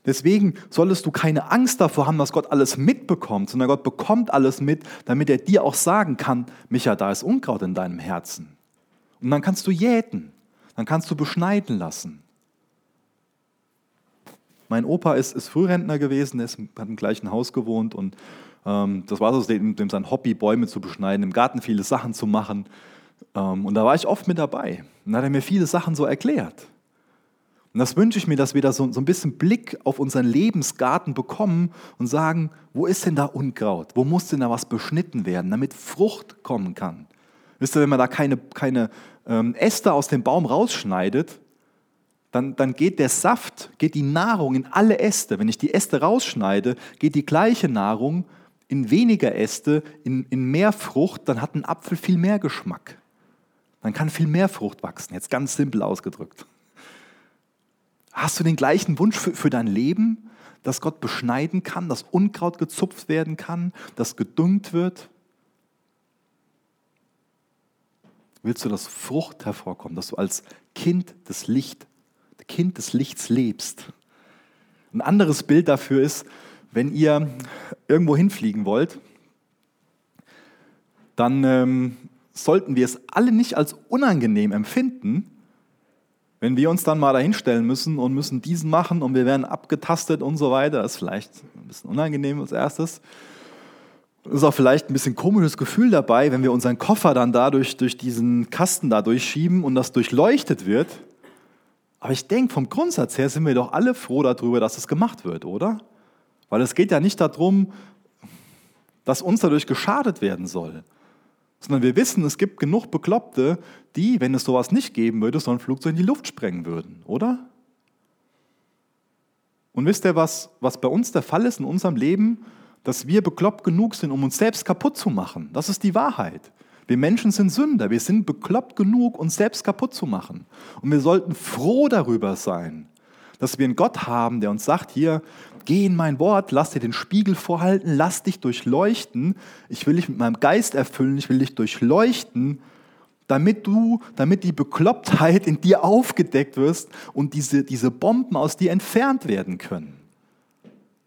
Deswegen solltest du keine Angst davor haben, dass Gott alles mitbekommt, sondern Gott bekommt alles mit, damit er dir auch sagen kann, Micha, da ist Unkraut in deinem Herzen. Und dann kannst du jäten dann kannst du beschneiden lassen. Mein Opa ist, ist Frührentner gewesen, er hat im gleichen Haus gewohnt und ähm, das war so dem, dem sein Hobby, Bäume zu beschneiden, im Garten viele Sachen zu machen. Ähm, und da war ich oft mit dabei. Und da hat er mir viele Sachen so erklärt. Und das wünsche ich mir, dass wir da so, so ein bisschen Blick auf unseren Lebensgarten bekommen und sagen, wo ist denn da Unkraut? Wo muss denn da was beschnitten werden, damit Frucht kommen kann? Wisst ihr, wenn man da keine, keine ähm, Äste aus dem Baum rausschneidet, dann, dann geht der Saft, geht die Nahrung in alle Äste. Wenn ich die Äste rausschneide, geht die gleiche Nahrung in weniger Äste, in, in mehr Frucht, dann hat ein Apfel viel mehr Geschmack. Dann kann viel mehr Frucht wachsen, jetzt ganz simpel ausgedrückt. Hast du den gleichen Wunsch für, für dein Leben, dass Gott beschneiden kann, dass Unkraut gezupft werden kann, dass gedüngt wird? Willst du, dass Frucht hervorkommt, dass du als Kind des Licht, Kind des Lichts lebst? Ein anderes Bild dafür ist, wenn ihr irgendwo hinfliegen wollt, dann ähm, sollten wir es alle nicht als unangenehm empfinden, wenn wir uns dann mal dahinstellen müssen und müssen diesen machen und wir werden abgetastet und so weiter, das ist vielleicht ein bisschen unangenehm als erstes. Es ist auch vielleicht ein bisschen komisches Gefühl dabei, wenn wir unseren Koffer dann dadurch durch diesen Kasten da durchschieben und das durchleuchtet wird. Aber ich denke, vom Grundsatz her sind wir doch alle froh darüber, dass es gemacht wird, oder? Weil es geht ja nicht darum, dass uns dadurch geschadet werden soll sondern wir wissen, es gibt genug Bekloppte, die, wenn es sowas nicht geben würde, so ein Flugzeug in die Luft sprengen würden, oder? Und wisst ihr, was, was bei uns der Fall ist in unserem Leben? Dass wir bekloppt genug sind, um uns selbst kaputt zu machen. Das ist die Wahrheit. Wir Menschen sind Sünder. Wir sind bekloppt genug, uns selbst kaputt zu machen. Und wir sollten froh darüber sein, dass wir einen Gott haben, der uns sagt, hier, geh in mein Wort, lass dir den Spiegel vorhalten, lass dich durchleuchten. Ich will dich mit meinem Geist erfüllen, ich will dich durchleuchten, damit du, damit die Beklopptheit in dir aufgedeckt wirst und diese, diese Bomben aus dir entfernt werden können.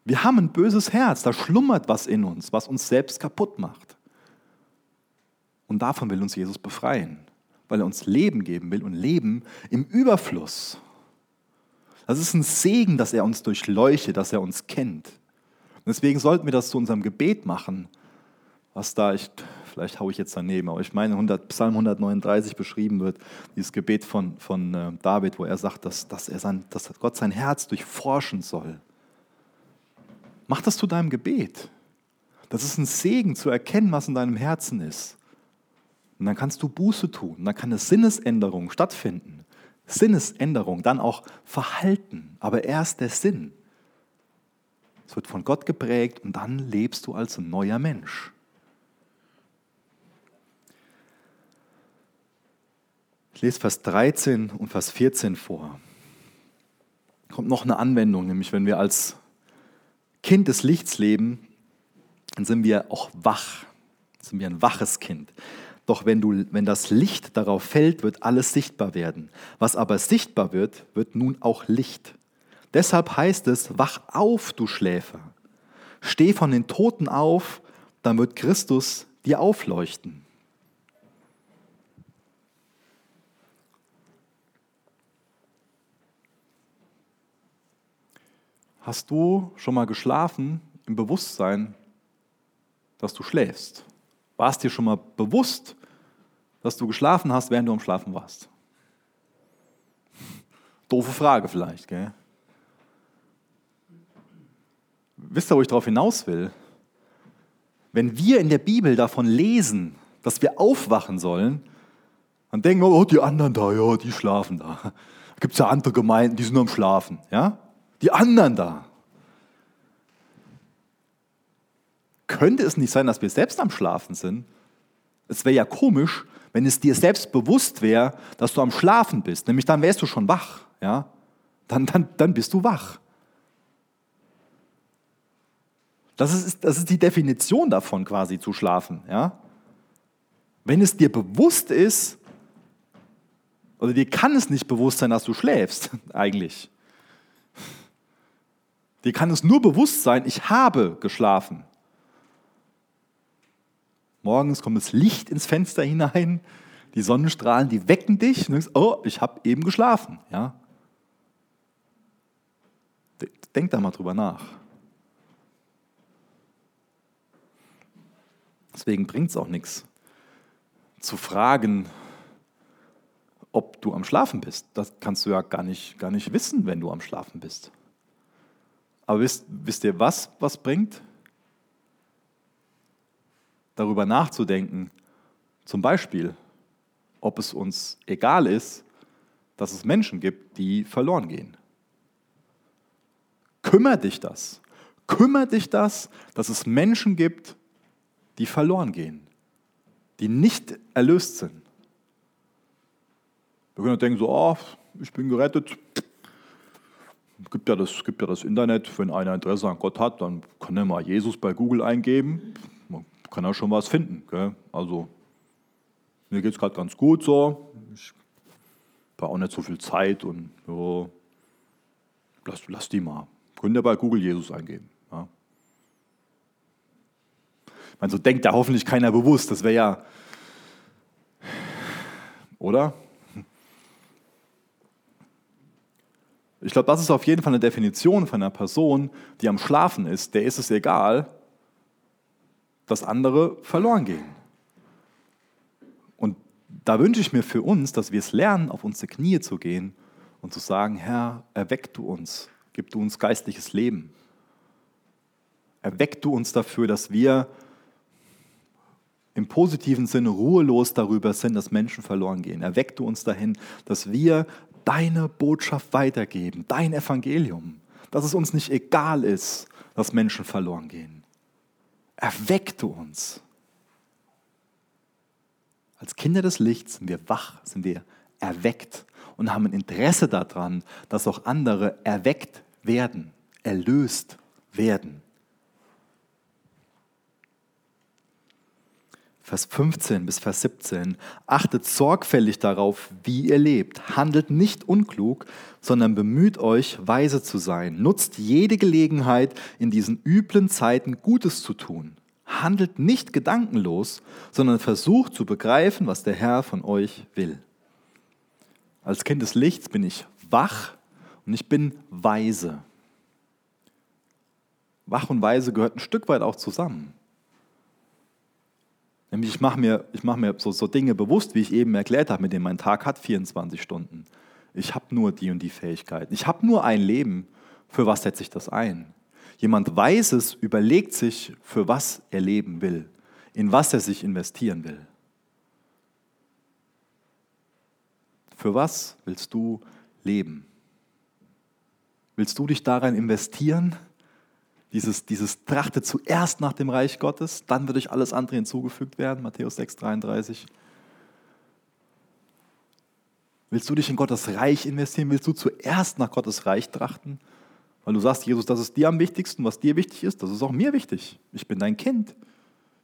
Wir haben ein böses Herz, da schlummert was in uns, was uns selbst kaputt macht. Und davon will uns Jesus befreien, weil er uns Leben geben will und Leben im Überfluss. Das ist ein Segen, dass er uns durchleuchtet, dass er uns kennt. Und deswegen sollten wir das zu unserem Gebet machen, was da, ich, vielleicht haue ich jetzt daneben, aber ich meine, 100, Psalm 139 beschrieben wird, dieses Gebet von, von äh, David, wo er sagt, dass, dass, er sein, dass Gott sein Herz durchforschen soll. Mach das zu deinem Gebet. Das ist ein Segen zu erkennen, was in deinem Herzen ist. Und dann kannst du Buße tun. Dann kann eine Sinnesänderung stattfinden. Sinnesänderung, dann auch Verhalten, aber erst der Sinn. Es wird von Gott geprägt und dann lebst du als ein neuer Mensch. Ich lese Vers 13 und Vers 14 vor. Kommt noch eine Anwendung, nämlich wenn wir als Kind des Lichts leben, dann sind wir auch wach, sind wir ein waches Kind. Doch wenn, du, wenn das Licht darauf fällt, wird alles sichtbar werden. Was aber sichtbar wird, wird nun auch Licht. Deshalb heißt es, wach auf, du Schläfer. Steh von den Toten auf, dann wird Christus dir aufleuchten. Hast du schon mal geschlafen im Bewusstsein, dass du schläfst? War es dir schon mal bewusst, dass du geschlafen hast, während du am Schlafen warst? Doofe Frage vielleicht, gell? Wisst ihr, wo ich darauf hinaus will? Wenn wir in der Bibel davon lesen, dass wir aufwachen sollen, dann denken wir, oh, die anderen da, ja, die schlafen da. Da gibt es ja andere Gemeinden, die sind am Schlafen. Ja? Die anderen da. Könnte es nicht sein, dass wir selbst am Schlafen sind? Es wäre ja komisch, wenn es dir selbst bewusst wäre, dass du am Schlafen bist, nämlich dann wärst du schon wach, ja? Dann, dann, dann bist du wach. Das ist, das ist die Definition davon, quasi zu schlafen, ja? Wenn es dir bewusst ist, oder dir kann es nicht bewusst sein, dass du schläfst, eigentlich. Dir kann es nur bewusst sein, ich habe geschlafen. Morgens kommt das Licht ins Fenster hinein, die Sonnenstrahlen, die wecken dich und du denkst, oh, ich habe eben geschlafen. Ja? Denk da mal drüber nach. Deswegen bringt es auch nichts zu fragen, ob du am Schlafen bist. Das kannst du ja gar nicht, gar nicht wissen, wenn du am Schlafen bist. Aber wisst, wisst ihr, was was bringt? Darüber nachzudenken, Zum Beispiel, ob es uns egal ist, dass es Menschen gibt, die verloren gehen. Kümmert dich das? Kümmert dich das, dass es Menschen gibt, die verloren gehen, die nicht erlöst sind? Wir können denken so, oh, ich bin gerettet. Es gibt ja, das, gibt ja das Internet, wenn einer Interesse an Gott hat, dann kann er mal Jesus bei Google eingeben, kann ja schon was finden. Gell? Also mir geht es gerade ganz gut so, ich habe auch nicht so viel Zeit und ja, lass, lass die mal. Könnt ihr bei Google Jesus eingeben. Ja. Meine, so denkt ja hoffentlich keiner bewusst, das wäre ja, oder? Ich glaube, das ist auf jeden Fall eine Definition von einer Person, die am Schlafen ist. Der ist es egal, dass andere verloren gehen. Und da wünsche ich mir für uns, dass wir es lernen, auf unsere Knie zu gehen und zu sagen, Herr, erweck du uns, gib du uns geistliches Leben. Erweck du uns dafür, dass wir im positiven Sinne ruhelos darüber sind, dass Menschen verloren gehen. Erweck du uns dahin, dass wir deine Botschaft weitergeben, dein Evangelium, dass es uns nicht egal ist, dass Menschen verloren gehen. Erweck du uns. Als Kinder des Lichts sind wir wach, sind wir erweckt und haben ein Interesse daran, dass auch andere erweckt werden, erlöst werden. Vers 15 bis Vers 17. Achtet sorgfältig darauf, wie ihr lebt. Handelt nicht unklug, sondern bemüht euch, weise zu sein. Nutzt jede Gelegenheit, in diesen üblen Zeiten Gutes zu tun. Handelt nicht gedankenlos, sondern versucht zu begreifen, was der Herr von euch will. Als Kind des Lichts bin ich wach und ich bin weise. Wach und weise gehört ein Stück weit auch zusammen. Nämlich ich mache mir, ich mach mir so, so Dinge bewusst, wie ich eben erklärt habe, mit denen mein Tag hat 24 Stunden. Ich habe nur die und die Fähigkeiten. Ich habe nur ein Leben. Für was setze ich das ein? Jemand Weises überlegt sich, für was er leben will, in was er sich investieren will. Für was willst du leben? Willst du dich daran investieren? Dieses, dieses Trachte zuerst nach dem Reich Gottes, dann wird euch alles andere hinzugefügt werden, Matthäus 6, 33. Willst du dich in Gottes Reich investieren? Willst du zuerst nach Gottes Reich trachten? Weil du sagst, Jesus, das ist dir am wichtigsten, was dir wichtig ist, das ist auch mir wichtig. Ich bin dein Kind.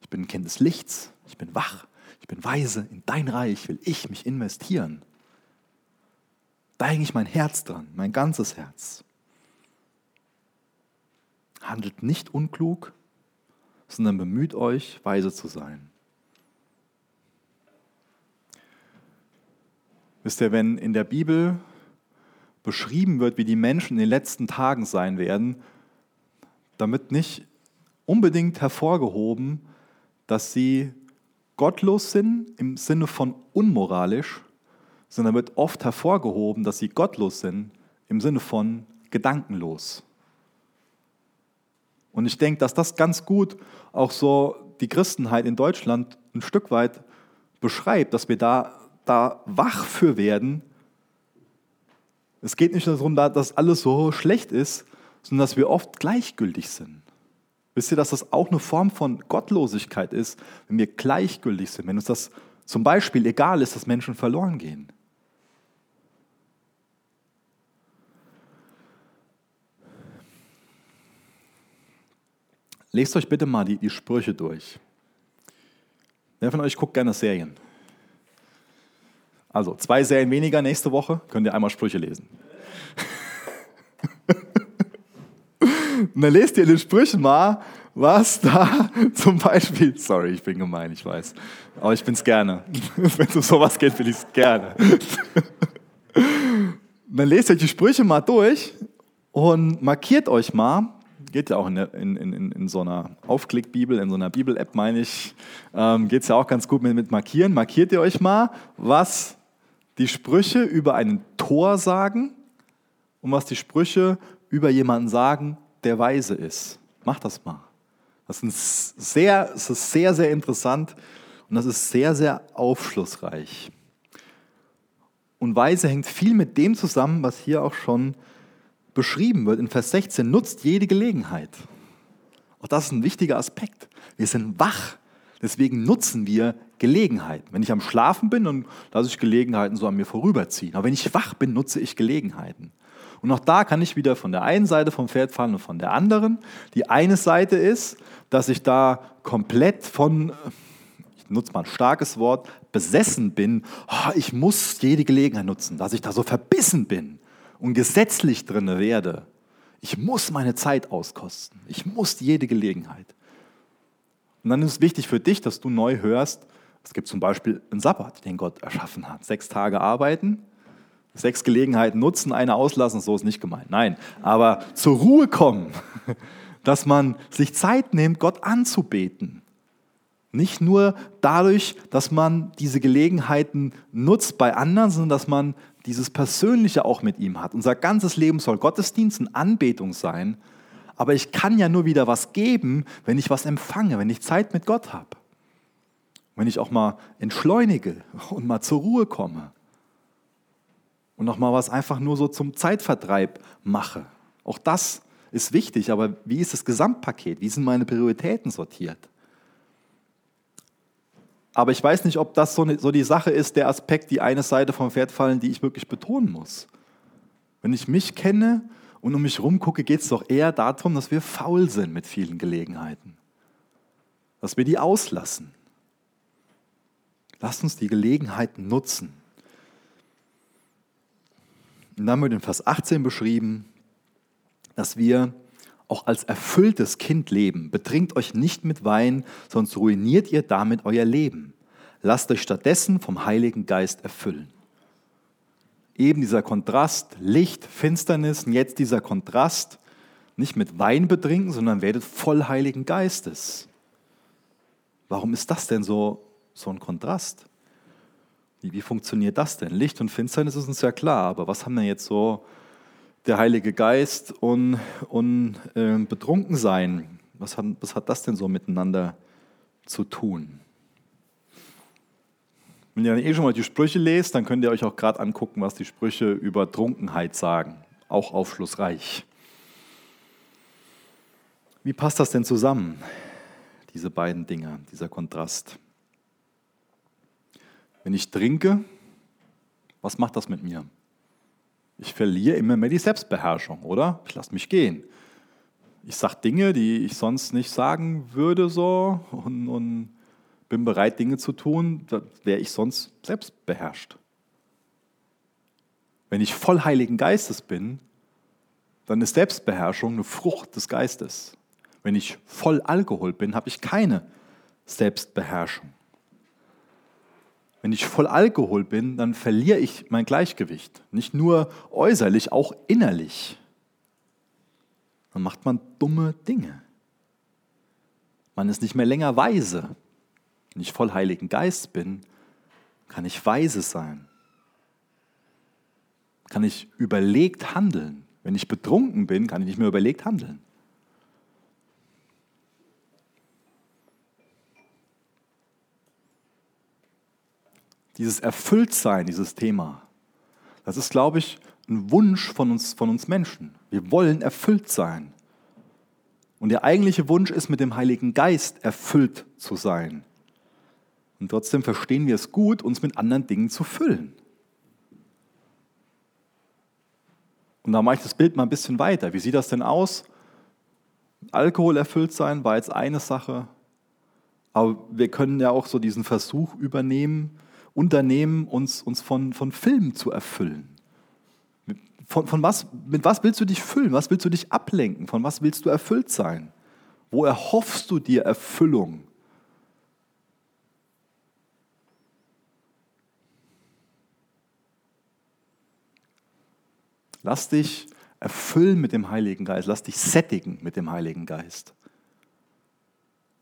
Ich bin ein Kind des Lichts. Ich bin wach. Ich bin weise. In dein Reich will ich mich investieren. Da hänge ich mein Herz dran, mein ganzes Herz handelt nicht unklug, sondern bemüht euch, weise zu sein. Wisst ihr, wenn in der Bibel beschrieben wird, wie die Menschen in den letzten Tagen sein werden, damit nicht unbedingt hervorgehoben, dass sie gottlos sind im Sinne von unmoralisch, sondern wird oft hervorgehoben, dass sie gottlos sind im Sinne von gedankenlos. Und ich denke, dass das ganz gut auch so die Christenheit in Deutschland ein Stück weit beschreibt, dass wir da, da wach für werden. Es geht nicht darum, dass alles so schlecht ist, sondern dass wir oft gleichgültig sind. Wisst ihr, dass das auch eine Form von Gottlosigkeit ist, wenn wir gleichgültig sind, wenn uns das zum Beispiel egal ist, dass Menschen verloren gehen? Lest euch bitte mal die, die Sprüche durch. Wer von euch guckt gerne Serien? Also zwei Serien weniger nächste Woche, könnt ihr einmal Sprüche lesen. Und dann lest ihr in den Sprüchen mal, was da zum Beispiel, sorry, ich bin gemein, ich weiß, aber ich bin es gerne. Wenn es um sowas geht, will ich es gerne. Dann lest euch die Sprüche mal durch und markiert euch mal, geht ja auch in, in, in, in so einer Aufklickbibel, in so einer Bibel-App, meine ich, ähm, geht es ja auch ganz gut mit, mit Markieren. Markiert ihr euch mal, was die Sprüche über einen Tor sagen und was die Sprüche über jemanden sagen, der weise ist. Macht das mal. Das ist sehr, das ist sehr, sehr interessant Und das ist sehr, sehr aufschlussreich. Und Weise hängt viel mit dem zusammen, was hier auch schon beschrieben wird. In Vers 16 nutzt jede Gelegenheit. Auch das ist ein wichtiger Aspekt. Wir sind wach. Deswegen nutzen wir Gelegenheiten. Wenn ich am Schlafen bin, dann lasse ich Gelegenheiten so an mir vorüberziehen. Aber wenn ich wach bin, nutze ich Gelegenheiten. Und auch da kann ich wieder von der einen Seite vom Pferd fallen und von der anderen. Die eine Seite ist, dass ich da komplett von, ich nutze mal ein starkes Wort, besessen bin. Oh, ich muss jede Gelegenheit nutzen, dass ich da so verbissen bin und gesetzlich drin werde. Ich muss meine Zeit auskosten. Ich muss jede Gelegenheit. Und dann ist es wichtig für dich, dass du neu hörst, es gibt zum Beispiel einen Sabbat, den Gott erschaffen hat. Sechs Tage arbeiten, sechs Gelegenheiten nutzen, eine auslassen, so ist nicht gemeint. Nein, aber zur Ruhe kommen, dass man sich Zeit nimmt, Gott anzubeten. Nicht nur dadurch, dass man diese Gelegenheiten nutzt bei anderen, sondern dass man dieses Persönliche auch mit ihm hat. Unser ganzes Leben soll Gottesdienst und Anbetung sein. Aber ich kann ja nur wieder was geben, wenn ich was empfange, wenn ich Zeit mit Gott habe. Wenn ich auch mal entschleunige und mal zur Ruhe komme. Und noch mal was einfach nur so zum Zeitvertreib mache. Auch das ist wichtig, aber wie ist das Gesamtpaket? Wie sind meine Prioritäten sortiert? Aber ich weiß nicht, ob das so, so die Sache ist, der Aspekt, die eine Seite vom Pferd fallen, die ich wirklich betonen muss. Wenn ich mich kenne und um mich herum gucke, geht es doch eher darum, dass wir faul sind mit vielen Gelegenheiten. Dass wir die auslassen. Lasst uns die Gelegenheiten nutzen. Und dann wird in Vers 18 beschrieben, dass wir auch als erfülltes Kind leben. Betrinkt euch nicht mit Wein, sonst ruiniert ihr damit euer Leben. Lasst euch stattdessen vom Heiligen Geist erfüllen eben dieser Kontrast, Licht, Finsternis, und jetzt dieser Kontrast, nicht mit Wein betrinken, sondern werdet voll Heiligen Geistes. Warum ist das denn so, so ein Kontrast? Wie, wie funktioniert das denn? Licht und Finsternis ist uns ja klar, aber was haben denn jetzt so der Heilige Geist und, und äh, Betrunkensein? Was hat, was hat das denn so miteinander zu tun? Wenn ihr dann eh schon mal die Sprüche lest, dann könnt ihr euch auch gerade angucken, was die Sprüche über Trunkenheit sagen. Auch aufschlussreich. Wie passt das denn zusammen, diese beiden Dinge, dieser Kontrast? Wenn ich trinke, was macht das mit mir? Ich verliere immer mehr die Selbstbeherrschung, oder? Ich lasse mich gehen. Ich sage Dinge, die ich sonst nicht sagen würde, so und, und bin bereit, Dinge zu tun, da wäre ich sonst selbst beherrscht. Wenn ich voll Heiligen Geistes bin, dann ist Selbstbeherrschung eine Frucht des Geistes. Wenn ich voll Alkohol bin, habe ich keine Selbstbeherrschung. Wenn ich voll Alkohol bin, dann verliere ich mein Gleichgewicht. Nicht nur äußerlich, auch innerlich. Dann macht man dumme Dinge. Man ist nicht mehr länger weise. Wenn ich voll Heiligen Geist bin, kann ich weise sein. Kann ich überlegt handeln. Wenn ich betrunken bin, kann ich nicht mehr überlegt handeln. Dieses Erfülltsein, dieses Thema, das ist, glaube ich, ein Wunsch von uns, von uns Menschen. Wir wollen erfüllt sein. Und der eigentliche Wunsch ist, mit dem Heiligen Geist erfüllt zu sein. Und trotzdem verstehen wir es gut, uns mit anderen Dingen zu füllen. Und da mache ich das Bild mal ein bisschen weiter. Wie sieht das denn aus? Alkohol erfüllt sein war jetzt eine Sache. Aber wir können ja auch so diesen Versuch übernehmen, unternehmen, uns, uns von, von Filmen zu erfüllen. Von, von was, mit was willst du dich füllen? Was willst du dich ablenken? Von was willst du erfüllt sein? Wo erhoffst du dir Erfüllung? Lass dich erfüllen mit dem Heiligen Geist. Lass dich sättigen mit dem Heiligen Geist.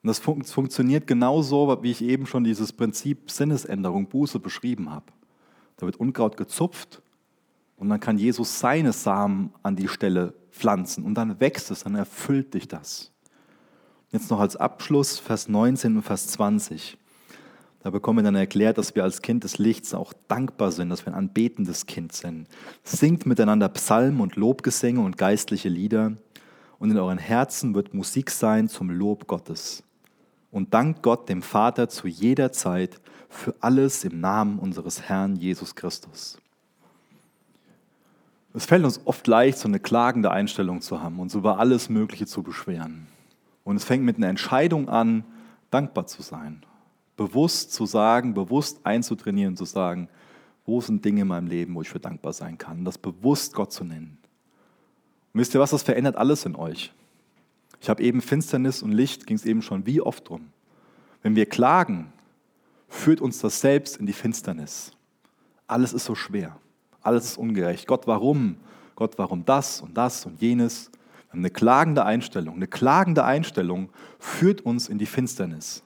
Und das fun funktioniert genauso, wie ich eben schon dieses Prinzip Sinnesänderung, Buße beschrieben habe. Da wird Unkraut gezupft und dann kann Jesus seine Samen an die Stelle pflanzen und dann wächst es, dann erfüllt dich das. Jetzt noch als Abschluss Vers 19 und Vers 20. Da bekommen wir dann erklärt, dass wir als Kind des Lichts auch dankbar sind, dass wir ein anbetendes Kind sind. Singt miteinander Psalmen und Lobgesänge und geistliche Lieder. Und in euren Herzen wird Musik sein zum Lob Gottes. Und dankt Gott dem Vater zu jeder Zeit für alles im Namen unseres Herrn Jesus Christus. Es fällt uns oft leicht, so eine klagende Einstellung zu haben, uns über alles Mögliche zu beschweren. Und es fängt mit einer Entscheidung an, dankbar zu sein. Bewusst zu sagen, bewusst einzutrainieren, zu sagen, wo sind Dinge in meinem Leben, wo ich für dankbar sein kann. Das bewusst Gott zu nennen. Und wisst ihr was, das verändert alles in euch. Ich habe eben Finsternis und Licht, ging es eben schon wie oft drum. Wenn wir klagen, führt uns das selbst in die Finsternis. Alles ist so schwer. Alles ist ungerecht. Gott, warum? Gott, warum das und das und jenes? Eine klagende Einstellung. Eine klagende Einstellung führt uns in die Finsternis.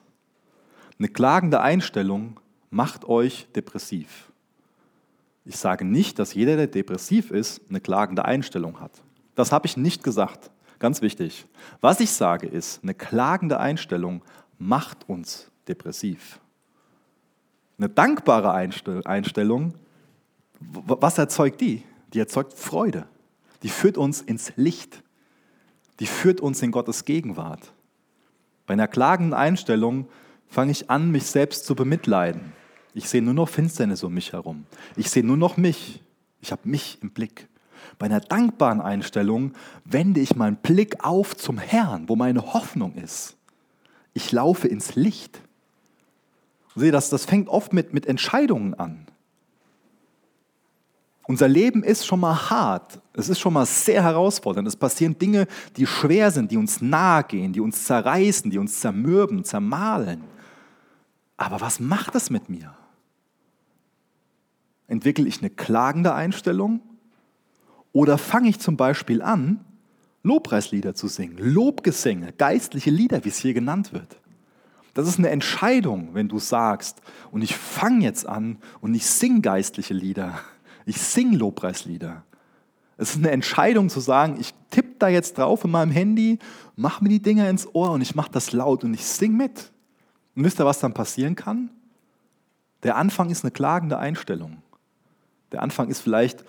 Eine klagende Einstellung macht euch depressiv. Ich sage nicht, dass jeder, der depressiv ist, eine klagende Einstellung hat. Das habe ich nicht gesagt. Ganz wichtig. Was ich sage ist, eine klagende Einstellung macht uns depressiv. Eine dankbare Einstellung was erzeugt die? Die erzeugt Freude. Die führt uns ins Licht. Die führt uns in Gottes Gegenwart. Bei einer klagenden Einstellung fange ich an, mich selbst zu bemitleiden. Ich sehe nur noch Finsternis um mich herum. Ich sehe nur noch mich. Ich habe mich im Blick. Bei einer dankbaren Einstellung wende ich meinen Blick auf zum Herrn, wo meine Hoffnung ist. Ich laufe ins Licht. Sehe, das, das fängt oft mit, mit Entscheidungen an. Unser Leben ist schon mal hart. Es ist schon mal sehr herausfordernd. Es passieren Dinge, die schwer sind, die uns nahe gehen, die uns zerreißen, die uns zermürben, zermahlen. Aber was macht das mit mir? Entwickle ich eine klagende Einstellung? Oder fange ich zum Beispiel an, Lobpreislieder zu singen, Lobgesänge, geistliche Lieder, wie es hier genannt wird? Das ist eine Entscheidung, wenn du sagst, und ich fange jetzt an und ich singe geistliche Lieder ich singe Lobpreislieder. Es ist eine Entscheidung zu sagen, ich tippe da jetzt drauf in meinem Handy, mache mir die Dinger ins Ohr und ich mache das laut und ich singe mit. Und wisst ihr, was dann passieren kann? Der Anfang ist eine klagende Einstellung. Der Anfang ist vielleicht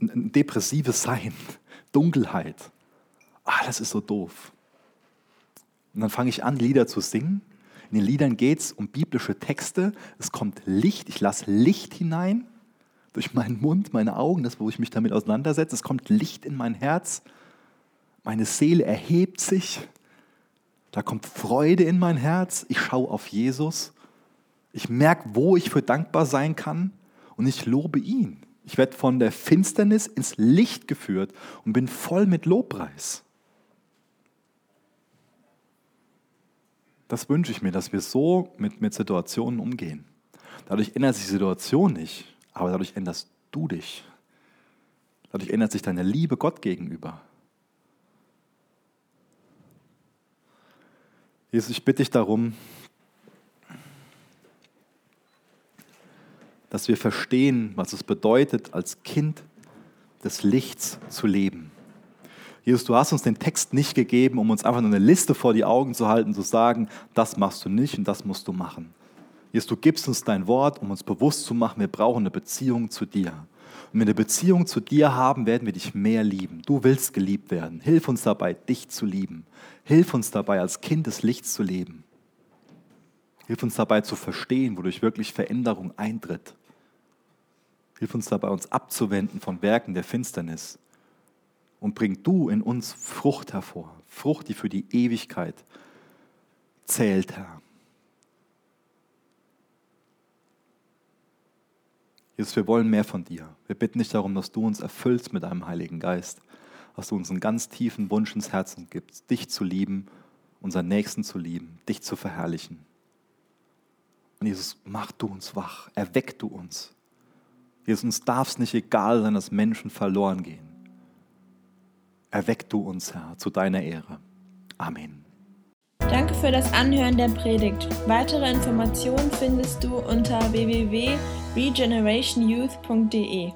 ein depressives Sein, Dunkelheit. Ah, das ist so doof. Und dann fange ich an, Lieder zu singen in den Liedern geht es um biblische Texte. Es kommt Licht. Ich lasse Licht hinein durch meinen Mund, meine Augen, das, wo ich mich damit auseinandersetze. Es kommt Licht in mein Herz. Meine Seele erhebt sich. Da kommt Freude in mein Herz. Ich schaue auf Jesus. Ich merke, wo ich für dankbar sein kann. Und ich lobe ihn. Ich werde von der Finsternis ins Licht geführt und bin voll mit Lobpreis. Das wünsche ich mir, dass wir so mit, mit Situationen umgehen. Dadurch ändert sich die Situation nicht, aber dadurch änderst du dich. Dadurch ändert sich deine Liebe Gott gegenüber. Jesus, ich bitte dich darum, dass wir verstehen, was es bedeutet, als Kind des Lichts zu leben. Jesus, du hast uns den Text nicht gegeben, um uns einfach nur eine Liste vor die Augen zu halten, zu sagen, das machst du nicht und das musst du machen. Jesus, du gibst uns dein Wort, um uns bewusst zu machen, wir brauchen eine Beziehung zu dir. Und wenn wir eine Beziehung zu dir haben, werden wir dich mehr lieben. Du willst geliebt werden. Hilf uns dabei, dich zu lieben. Hilf uns dabei, als Kind des Lichts zu leben. Hilf uns dabei zu verstehen, wodurch wirklich Veränderung eintritt. Hilf uns dabei, uns abzuwenden von Werken der Finsternis und bring du in uns Frucht hervor. Frucht, die für die Ewigkeit zählt, Herr. Jesus, wir wollen mehr von dir. Wir bitten dich darum, dass du uns erfüllst mit deinem Heiligen Geist, dass du uns einen ganz tiefen Wunsch ins Herzen gibst, dich zu lieben, unseren Nächsten zu lieben, dich zu verherrlichen. Und Jesus, mach du uns wach, erweck du uns. Jesus, uns darf es nicht egal sein, dass Menschen verloren gehen. Erweck du uns, Herr, zu deiner Ehre. Amen. Danke für das Anhören der Predigt. Weitere Informationen findest du unter www.regenerationyouth.de.